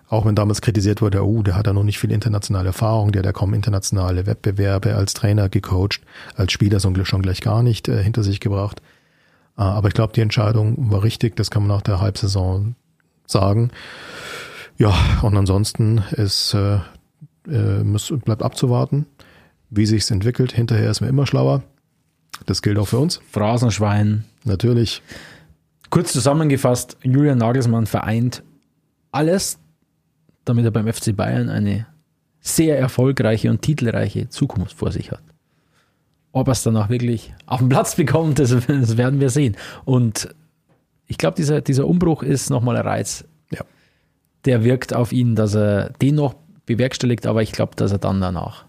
auch wenn damals kritisiert wurde, oh, der hat ja noch nicht viel internationale Erfahrung, der hat ja kaum internationale Wettbewerbe als Trainer gecoacht, als Spieler schon gleich gar nicht äh, hinter sich gebracht. Äh, aber ich glaube, die Entscheidung war richtig, das kann man nach der Halbsaison sagen. Ja, und ansonsten ist, äh, äh, muss, bleibt abzuwarten, wie sich's entwickelt. Hinterher ist man immer schlauer. Das gilt auch für uns. Phrasenschwein. Natürlich. Kurz zusammengefasst, Julian Nagelsmann vereint alles damit er beim FC Bayern eine sehr erfolgreiche und titelreiche Zukunft vor sich hat. Ob er es dann auch wirklich auf den Platz bekommt, das, das werden wir sehen. Und ich glaube, dieser, dieser Umbruch ist nochmal ein Reiz. Ja. Der wirkt auf ihn, dass er den noch bewerkstelligt, aber ich glaube, dass er dann danach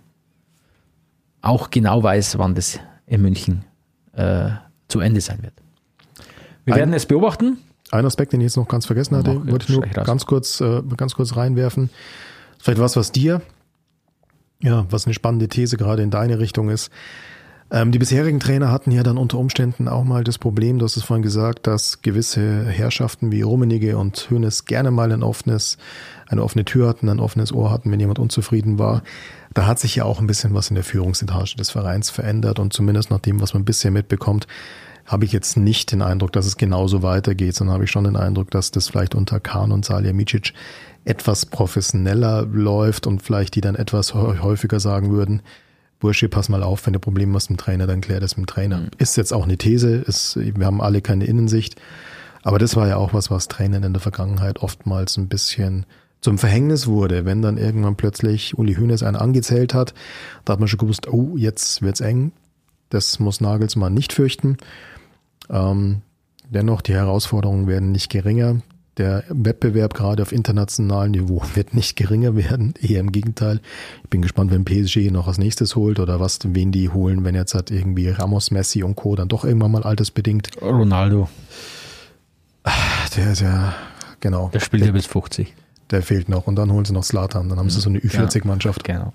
auch genau weiß, wann das in München äh, zu Ende sein wird. Wir Ein, werden es beobachten. Ein Aspekt, den ich jetzt noch ganz vergessen hatte, oh, wollte ich nur ganz kurz, äh, ganz kurz reinwerfen. Vielleicht was, was dir, ja, was eine spannende These gerade in deine Richtung ist. Ähm, die bisherigen Trainer hatten ja dann unter Umständen auch mal das Problem, du hast es vorhin gesagt, dass gewisse Herrschaften wie Rummenigge und Hönes gerne mal ein offenes, eine offene Tür hatten, ein offenes Ohr hatten, wenn jemand unzufrieden war. Da hat sich ja auch ein bisschen was in der Führungsetage des Vereins verändert und zumindest nach dem, was man bisher mitbekommt, habe ich jetzt nicht den Eindruck, dass es genauso weitergeht, sondern habe ich schon den Eindruck, dass das vielleicht unter Kahn und Salihamidzic etwas professioneller läuft und vielleicht die dann etwas häufiger sagen würden, Bursche, pass mal auf, wenn du Probleme hast mit dem Trainer, dann klär das mit dem Trainer. Mhm. Ist jetzt auch eine These, ist, wir haben alle keine Innensicht, aber das war ja auch was, was Trainern in der Vergangenheit oftmals ein bisschen zum Verhängnis wurde, wenn dann irgendwann plötzlich Uli Hoeneß einen angezählt hat, da hat man schon gewusst, oh, jetzt wird's eng. Das muss Nagelsmann nicht fürchten. Ähm, dennoch, die Herausforderungen werden nicht geringer. Der Wettbewerb gerade auf internationalem Niveau wird nicht geringer werden, [LAUGHS] eher im Gegenteil. Ich bin gespannt, wenn PSG noch als nächstes holt oder was, wen die holen, wenn jetzt halt irgendwie Ramos, Messi und Co. dann doch irgendwann mal altersbedingt. Ronaldo. Der ist ja, genau. Der spielt ja bis 50. Der fehlt noch und dann holen sie noch Slatan, dann haben sie so eine Ü40-Mannschaft. Genau.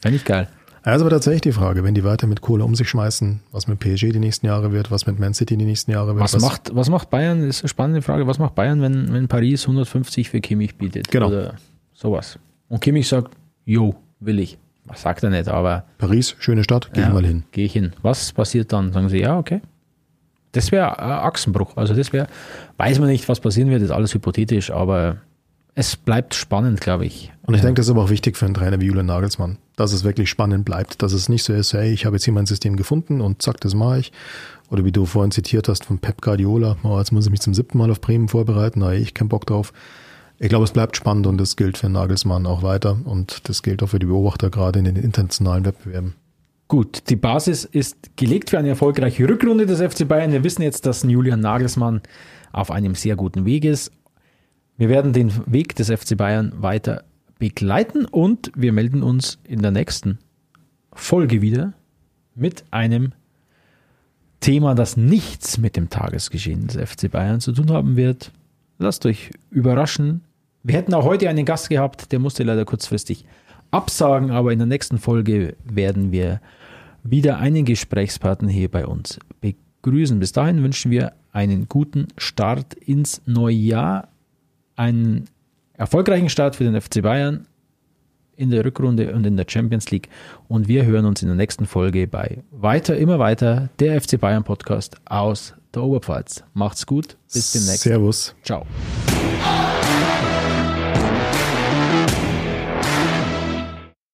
Fände ich geil. Also aber tatsächlich die Frage, wenn die weiter mit Kohle um sich schmeißen, was mit PSG die nächsten Jahre wird, was mit Man City die nächsten Jahre wird. Was, was macht, was macht Bayern, das ist eine spannende Frage, was macht Bayern, wenn, wenn Paris 150 für Kimmich bietet? Genau. Oder sowas. Und Kimmich sagt, jo, will ich. Was sagt er nicht, aber. Paris, schöne Stadt, geh ja, mal hin. Gehe ich hin. Was passiert dann? Sagen sie, ja, okay. Das wäre Achsenbruch. Also das wäre, weiß man nicht, was passieren wird, ist alles hypothetisch, aber es bleibt spannend, glaube ich. Und ich ja. denke, das ist aber auch wichtig für einen Trainer wie Julian Nagelsmann, dass es wirklich spannend bleibt, dass es nicht so ist, hey, ich habe jetzt hier mein System gefunden und zack, das mache ich. Oder wie du vorhin zitiert hast von Pep Guardiola, oh, jetzt muss ich mich zum siebten Mal auf Bremen vorbereiten, na, ich keinen Bock drauf. Ich glaube, es bleibt spannend und das gilt für Nagelsmann auch weiter und das gilt auch für die Beobachter gerade in den internationalen Wettbewerben. Gut, die Basis ist gelegt für eine erfolgreiche Rückrunde des FC Bayern. Wir wissen jetzt, dass Julian Nagelsmann auf einem sehr guten Weg ist. Wir werden den Weg des FC Bayern weiter begleiten und wir melden uns in der nächsten Folge wieder mit einem Thema, das nichts mit dem Tagesgeschehen des FC Bayern zu tun haben wird. Lasst euch überraschen. Wir hätten auch heute einen Gast gehabt, der musste leider kurzfristig absagen, aber in der nächsten Folge werden wir wieder einen Gesprächspartner hier bei uns begrüßen. Bis dahin wünschen wir einen guten Start ins neue Jahr einen erfolgreichen Start für den FC Bayern in der Rückrunde und in der Champions League. Und wir hören uns in der nächsten Folge bei Weiter, immer weiter, der FC Bayern Podcast aus der Oberpfalz. Macht's gut, bis demnächst. Servus. Ciao.